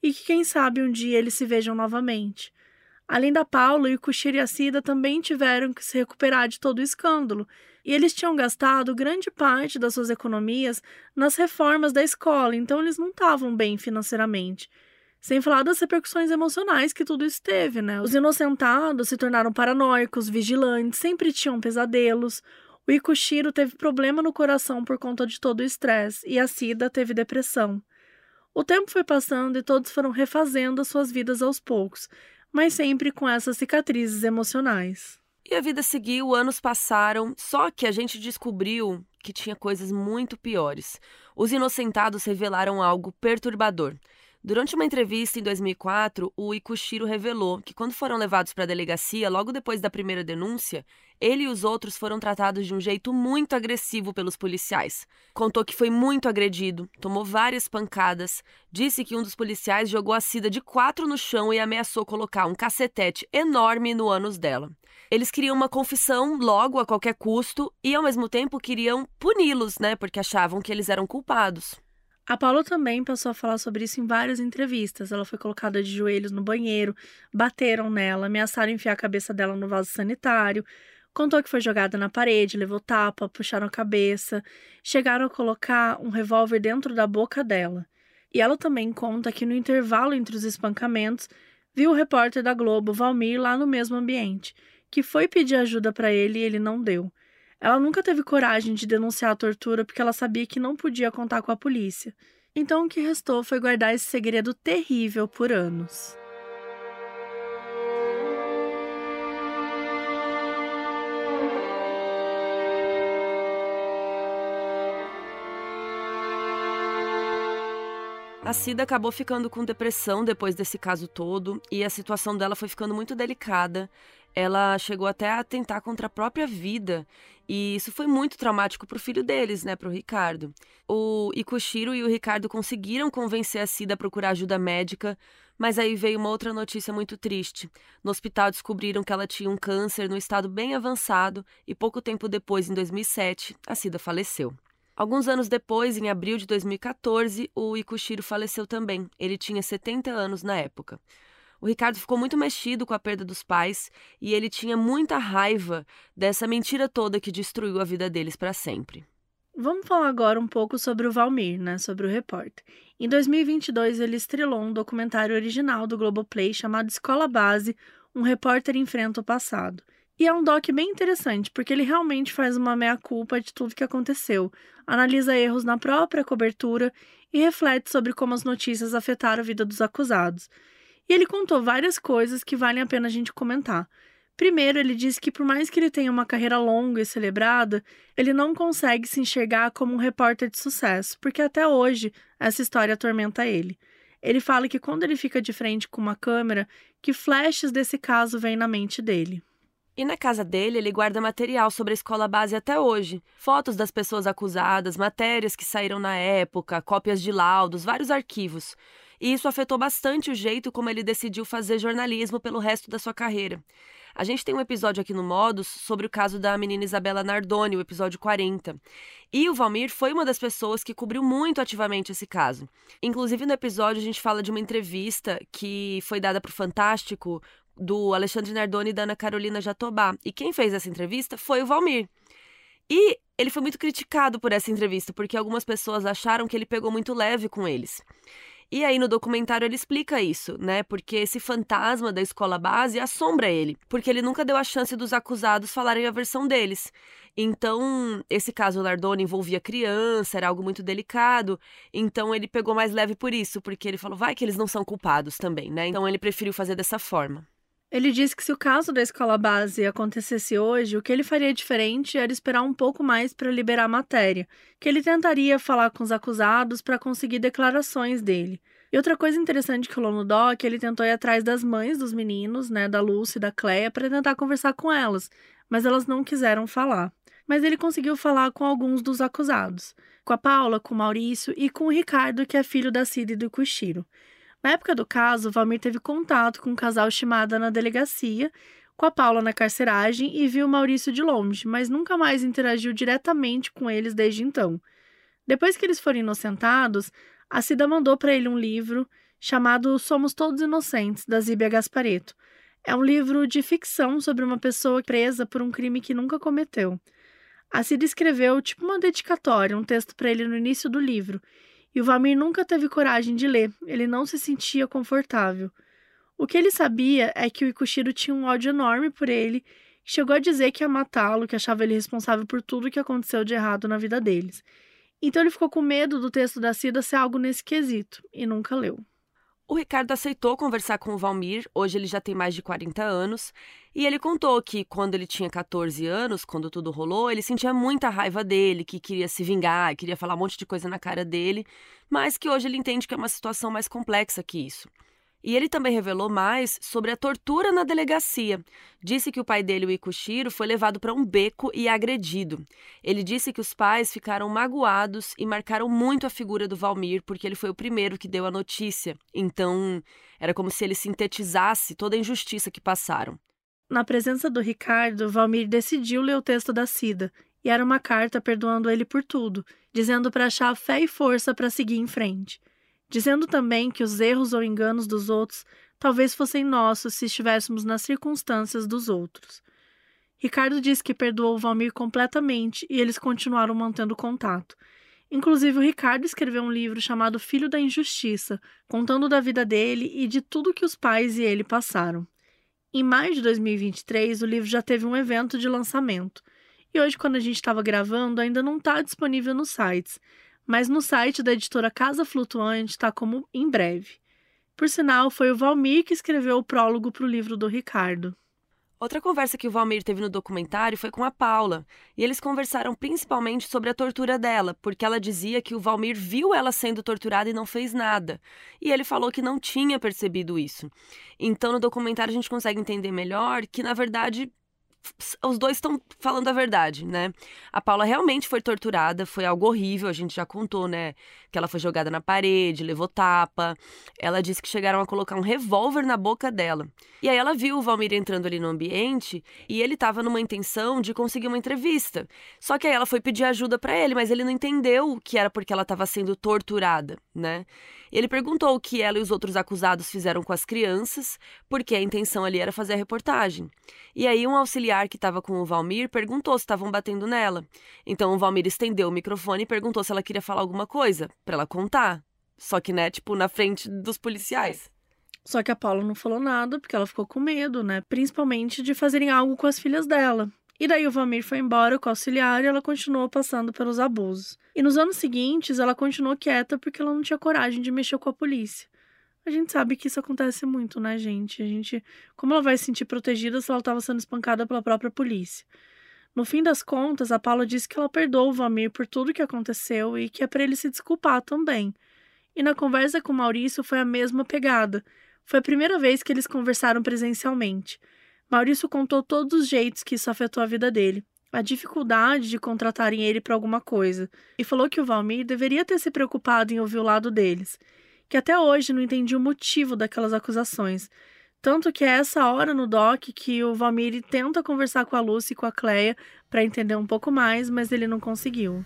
E que quem sabe um dia eles se vejam novamente. Além da Paula, o Kushir e a Cida também tiveram que se recuperar de todo o escândalo, e eles tinham gastado grande parte das suas economias nas reformas da escola, então eles não estavam bem financeiramente. Sem falar das repercussões emocionais que tudo isso teve, né? Os inocentados se tornaram paranoicos, vigilantes, sempre tinham pesadelos. O Ikushiro teve problema no coração por conta de todo o estresse e a Cida teve depressão. O tempo foi passando e todos foram refazendo as suas vidas aos poucos, mas sempre com essas cicatrizes emocionais. E a vida seguiu, anos passaram, só que a gente descobriu que tinha coisas muito piores. Os inocentados revelaram algo perturbador. Durante uma entrevista em 2004, o Ikushiro revelou que quando foram levados para a delegacia, logo depois da primeira denúncia, ele e os outros foram tratados de um jeito muito agressivo pelos policiais. Contou que foi muito agredido, tomou várias pancadas, disse que um dos policiais jogou a Cida de quatro no chão e ameaçou colocar um cacetete enorme no ânus dela. Eles queriam uma confissão logo a qualquer custo e ao mesmo tempo queriam puni-los, né, porque achavam que eles eram culpados. A Paula também passou a falar sobre isso em várias entrevistas. Ela foi colocada de joelhos no banheiro, bateram nela, ameaçaram enfiar a cabeça dela no vaso sanitário, contou que foi jogada na parede, levou tapa, puxaram a cabeça, chegaram a colocar um revólver dentro da boca dela. E ela também conta que no intervalo entre os espancamentos, viu o repórter da Globo, Valmir, lá no mesmo ambiente, que foi pedir ajuda para ele e ele não deu. Ela nunca teve coragem de denunciar a tortura porque ela sabia que não podia contar com a polícia. Então o que restou foi guardar esse segredo terrível por anos. A Cida acabou ficando com depressão depois desse caso todo e a situação dela foi ficando muito delicada. Ela chegou até a tentar contra a própria vida e isso foi muito traumático para o filho deles, né, para o Ricardo. O Ikushiro e o Ricardo conseguiram convencer a Cida a procurar ajuda médica, mas aí veio uma outra notícia muito triste. No hospital descobriram que ela tinha um câncer no estado bem avançado e pouco tempo depois, em 2007, a Cida faleceu. Alguns anos depois, em abril de 2014, o Ikushiro faleceu também. Ele tinha 70 anos na época. O Ricardo ficou muito mexido com a perda dos pais e ele tinha muita raiva dessa mentira toda que destruiu a vida deles para sempre. Vamos falar agora um pouco sobre o Valmir, né, sobre o repórter. Em 2022, ele estrelou um documentário original do Globoplay chamado Escola Base, um repórter enfrenta o passado. E é um doc bem interessante, porque ele realmente faz uma meia-culpa de tudo que aconteceu, analisa erros na própria cobertura e reflete sobre como as notícias afetaram a vida dos acusados. E ele contou várias coisas que valem a pena a gente comentar. Primeiro, ele disse que por mais que ele tenha uma carreira longa e celebrada, ele não consegue se enxergar como um repórter de sucesso, porque até hoje essa história atormenta ele. Ele fala que quando ele fica de frente com uma câmera, que flashes desse caso vêm na mente dele. E na casa dele, ele guarda material sobre a escola base até hoje. Fotos das pessoas acusadas, matérias que saíram na época, cópias de laudos, vários arquivos. E isso afetou bastante o jeito como ele decidiu fazer jornalismo pelo resto da sua carreira. A gente tem um episódio aqui no Modus sobre o caso da menina Isabela Nardoni, o episódio 40. E o Valmir foi uma das pessoas que cobriu muito ativamente esse caso. Inclusive, no episódio, a gente fala de uma entrevista que foi dada para o Fantástico do Alexandre Nardoni e da Ana Carolina Jatobá. E quem fez essa entrevista foi o Valmir. E ele foi muito criticado por essa entrevista, porque algumas pessoas acharam que ele pegou muito leve com eles. E aí no documentário ele explica isso, né? Porque esse fantasma da escola base assombra ele, porque ele nunca deu a chance dos acusados falarem a versão deles. Então, esse caso Nardoni envolvia criança, era algo muito delicado, então ele pegou mais leve por isso, porque ele falou, vai que eles não são culpados também, né? Então ele preferiu fazer dessa forma. Ele disse que se o caso da escola base acontecesse hoje, o que ele faria diferente era esperar um pouco mais para liberar a matéria, que ele tentaria falar com os acusados para conseguir declarações dele. E outra coisa interessante que rolou no doc, é que ele tentou ir atrás das mães dos meninos, né, da Lúcia e da Cleia, para tentar conversar com elas, mas elas não quiseram falar. Mas ele conseguiu falar com alguns dos acusados, com a Paula, com o Maurício e com o Ricardo, que é filho da Cida e do Cuxiro. Na época do caso, Valmir teve contato com um casal chamado na delegacia, com a Paula na carceragem e viu Maurício de longe, mas nunca mais interagiu diretamente com eles desde então. Depois que eles foram inocentados, a Cida mandou para ele um livro chamado Somos Todos Inocentes, da Zíbia Gaspareto. É um livro de ficção sobre uma pessoa presa por um crime que nunca cometeu. A Cida escreveu tipo uma dedicatória, um texto para ele no início do livro, e o Valmir nunca teve coragem de ler, ele não se sentia confortável. O que ele sabia é que o Ikushiro tinha um ódio enorme por ele, chegou a dizer que ia matá-lo, que achava ele responsável por tudo o que aconteceu de errado na vida deles. Então ele ficou com medo do texto da Cida ser algo nesse quesito, e nunca leu. O Ricardo aceitou conversar com o Valmir, hoje ele já tem mais de 40 anos, e ele contou que quando ele tinha 14 anos, quando tudo rolou, ele sentia muita raiva dele, que queria se vingar, queria falar um monte de coisa na cara dele, mas que hoje ele entende que é uma situação mais complexa que isso. E ele também revelou mais sobre a tortura na delegacia. Disse que o pai dele, o Ikushiro, foi levado para um beco e agredido. Ele disse que os pais ficaram magoados e marcaram muito a figura do Valmir porque ele foi o primeiro que deu a notícia. Então, era como se ele sintetizasse toda a injustiça que passaram. Na presença do Ricardo, Valmir decidiu ler o texto da Cida, e era uma carta perdoando ele por tudo, dizendo para achar fé e força para seguir em frente dizendo também que os erros ou enganos dos outros talvez fossem nossos se estivéssemos nas circunstâncias dos outros. Ricardo disse que perdoou Valmir completamente e eles continuaram mantendo contato. Inclusive, o Ricardo escreveu um livro chamado Filho da Injustiça, contando da vida dele e de tudo que os pais e ele passaram. Em maio de 2023, o livro já teve um evento de lançamento. E hoje, quando a gente estava gravando, ainda não está disponível nos sites, mas no site da editora Casa Flutuante está como em breve. Por sinal, foi o Valmir que escreveu o prólogo para o livro do Ricardo. Outra conversa que o Valmir teve no documentário foi com a Paula, e eles conversaram principalmente sobre a tortura dela, porque ela dizia que o Valmir viu ela sendo torturada e não fez nada. E ele falou que não tinha percebido isso. Então, no documentário, a gente consegue entender melhor que, na verdade, os dois estão falando a verdade, né? A Paula realmente foi torturada, foi algo horrível, a gente já contou, né? Que ela foi jogada na parede, levou tapa. Ela disse que chegaram a colocar um revólver na boca dela. E aí ela viu o Valmir entrando ali no ambiente e ele estava numa intenção de conseguir uma entrevista. Só que aí ela foi pedir ajuda para ele, mas ele não entendeu que era porque ela estava sendo torturada, né? Ele perguntou o que ela e os outros acusados fizeram com as crianças, porque a intenção ali era fazer a reportagem. E aí um auxiliar que estava com o Valmir perguntou se estavam batendo nela. Então o Valmir estendeu o microfone e perguntou se ela queria falar alguma coisa, para ela contar. Só que, né, tipo, na frente dos policiais. Só que a Paula não falou nada porque ela ficou com medo, né? Principalmente de fazerem algo com as filhas dela. E daí o Valmir foi embora com o auxiliar e ela continuou passando pelos abusos. E nos anos seguintes, ela continuou quieta porque ela não tinha coragem de mexer com a polícia. A gente sabe que isso acontece muito, né, gente? A gente, como ela vai se sentir protegida se ela estava sendo espancada pela própria polícia? No fim das contas, a Paula disse que ela perdoa o Valmir por tudo que aconteceu e que é para ele se desculpar também. E na conversa com o Maurício foi a mesma pegada. Foi a primeira vez que eles conversaram presencialmente. Maurício contou todos os jeitos que isso afetou a vida dele, a dificuldade de contratarem ele para alguma coisa, e falou que o Valmir deveria ter se preocupado em ouvir o lado deles, que até hoje não entendia o motivo daquelas acusações. Tanto que é essa hora no doc que o Valmir tenta conversar com a Lucy e com a Cleia para entender um pouco mais, mas ele não conseguiu.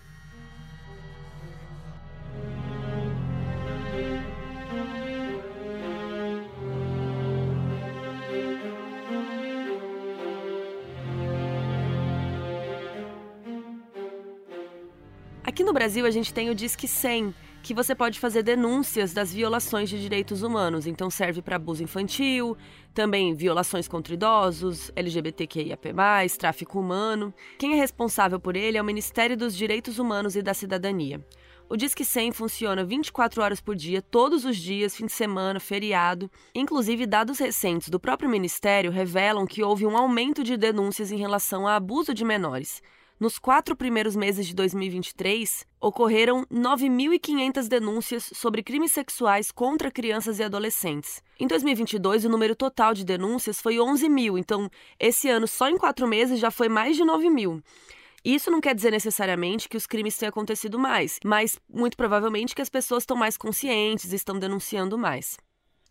Aqui no Brasil a gente tem o Disque 100, que você pode fazer denúncias das violações de direitos humanos. Então serve para abuso infantil, também violações contra idosos, LGBTQIAP+, tráfico humano. Quem é responsável por ele é o Ministério dos Direitos Humanos e da Cidadania. O Disque 100 funciona 24 horas por dia, todos os dias, fim de semana, feriado. Inclusive, dados recentes do próprio Ministério revelam que houve um aumento de denúncias em relação a abuso de menores. Nos quatro primeiros meses de 2023, ocorreram 9.500 denúncias sobre crimes sexuais contra crianças e adolescentes. Em 2022, o número total de denúncias foi 11 mil, então esse ano, só em quatro meses, já foi mais de 9 mil. Isso não quer dizer necessariamente que os crimes tenham acontecido mais, mas muito provavelmente que as pessoas estão mais conscientes estão denunciando mais.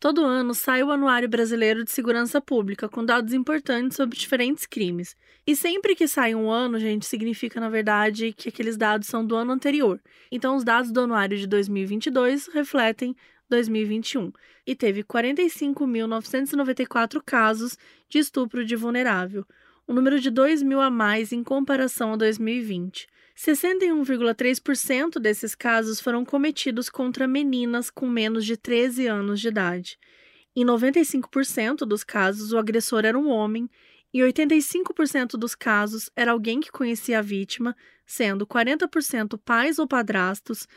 Todo ano sai o Anuário Brasileiro de Segurança Pública, com dados importantes sobre diferentes crimes. E sempre que sai um ano, gente, significa, na verdade, que aqueles dados são do ano anterior. Então, os dados do Anuário de 2022 refletem 2021 e teve 45.994 casos de estupro de vulnerável, um número de 2 mil a mais em comparação a 2020. 61,3% desses casos foram cometidos contra meninas com menos de 13 anos de idade. Em 95% dos casos, o agressor era um homem e 85% dos casos era alguém que conhecia a vítima, sendo 40% pais ou padrastos,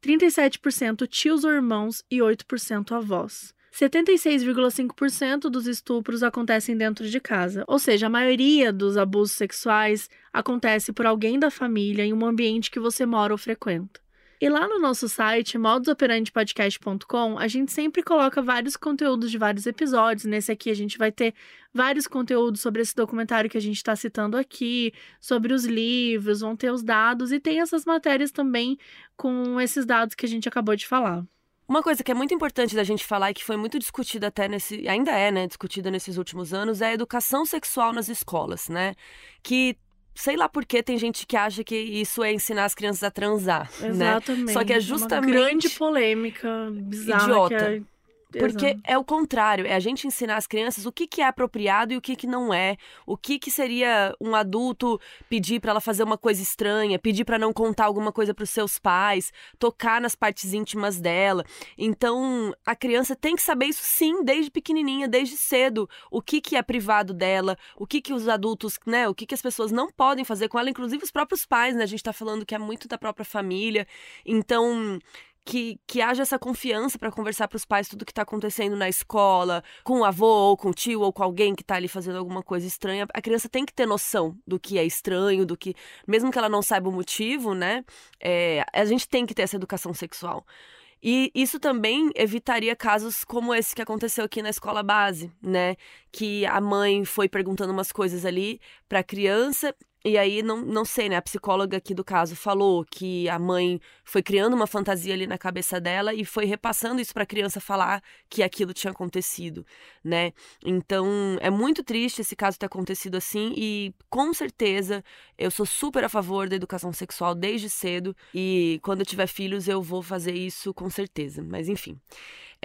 37% tios ou irmãos e 8% avós. 76,5% dos estupros acontecem dentro de casa, ou seja, a maioria dos abusos sexuais acontece por alguém da família em um ambiente que você mora ou frequenta. E lá no nosso site, modusoperandipodcast.com, a gente sempre coloca vários conteúdos de vários episódios. Nesse aqui, a gente vai ter vários conteúdos sobre esse documentário que a gente está citando aqui, sobre os livros, vão ter os dados e tem essas matérias também com esses dados que a gente acabou de falar. Uma coisa que é muito importante da gente falar e que foi muito discutida até nesse. ainda é, né, discutida nesses últimos anos, é a educação sexual nas escolas, né? Que sei lá por que tem gente que acha que isso é ensinar as crianças a transar. Né? Exatamente. Né? Só que é justamente. Uma grande polêmica bizarra. Idiota. Que porque Exato. é o contrário, é a gente ensinar as crianças o que, que é apropriado e o que, que não é, o que, que seria um adulto pedir para ela fazer uma coisa estranha, pedir para não contar alguma coisa para os seus pais, tocar nas partes íntimas dela. Então, a criança tem que saber isso sim, desde pequenininha, desde cedo, o que, que é privado dela, o que, que os adultos, né, o que, que as pessoas não podem fazer com ela, inclusive os próprios pais, né? A gente está falando que é muito da própria família. Então, que, que haja essa confiança para conversar para os pais tudo que está acontecendo na escola, com o avô, ou com o tio, ou com alguém que está ali fazendo alguma coisa estranha. A criança tem que ter noção do que é estranho, do que. Mesmo que ela não saiba o motivo, né? É, a gente tem que ter essa educação sexual. E isso também evitaria casos como esse que aconteceu aqui na escola base, né? Que a mãe foi perguntando umas coisas ali para a criança e aí, não, não sei, né? A psicóloga aqui do caso falou que a mãe foi criando uma fantasia ali na cabeça dela e foi repassando isso para a criança falar que aquilo tinha acontecido, né? Então, é muito triste esse caso ter acontecido assim e com certeza eu sou super a favor da educação sexual desde cedo e quando eu tiver filhos eu vou fazer isso com certeza. Mas enfim.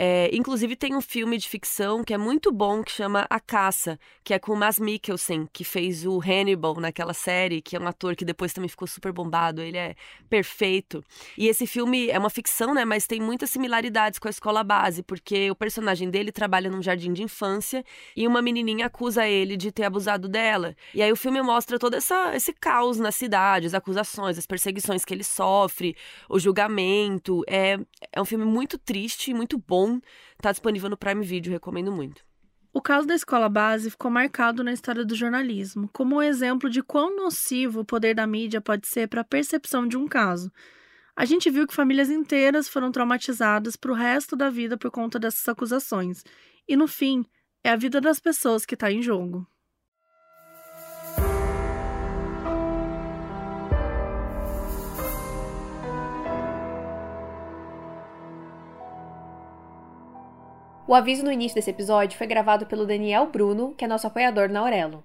É, inclusive tem um filme de ficção que é muito bom que chama A Caça, que é com o Mads Mikkelsen, que fez o Hannibal naquela série, que é um ator que depois também ficou super bombado, ele é perfeito. E esse filme é uma ficção, né, mas tem muitas similaridades com a escola base, porque o personagem dele trabalha num jardim de infância e uma menininha acusa ele de ter abusado dela. E aí o filme mostra todo essa, esse caos na cidade, as acusações, as perseguições que ele sofre, o julgamento. É, é um filme muito triste, muito bom. Tá disponível no Prime Video, recomendo muito. O caso da escola base ficou marcado na história do jornalismo, como um exemplo de quão nocivo o poder da mídia pode ser para a percepção de um caso. A gente viu que famílias inteiras foram traumatizadas para o resto da vida por conta dessas acusações. E no fim, é a vida das pessoas que está em jogo. O aviso no início desse episódio foi gravado pelo Daniel Bruno, que é nosso apoiador na Aurelo.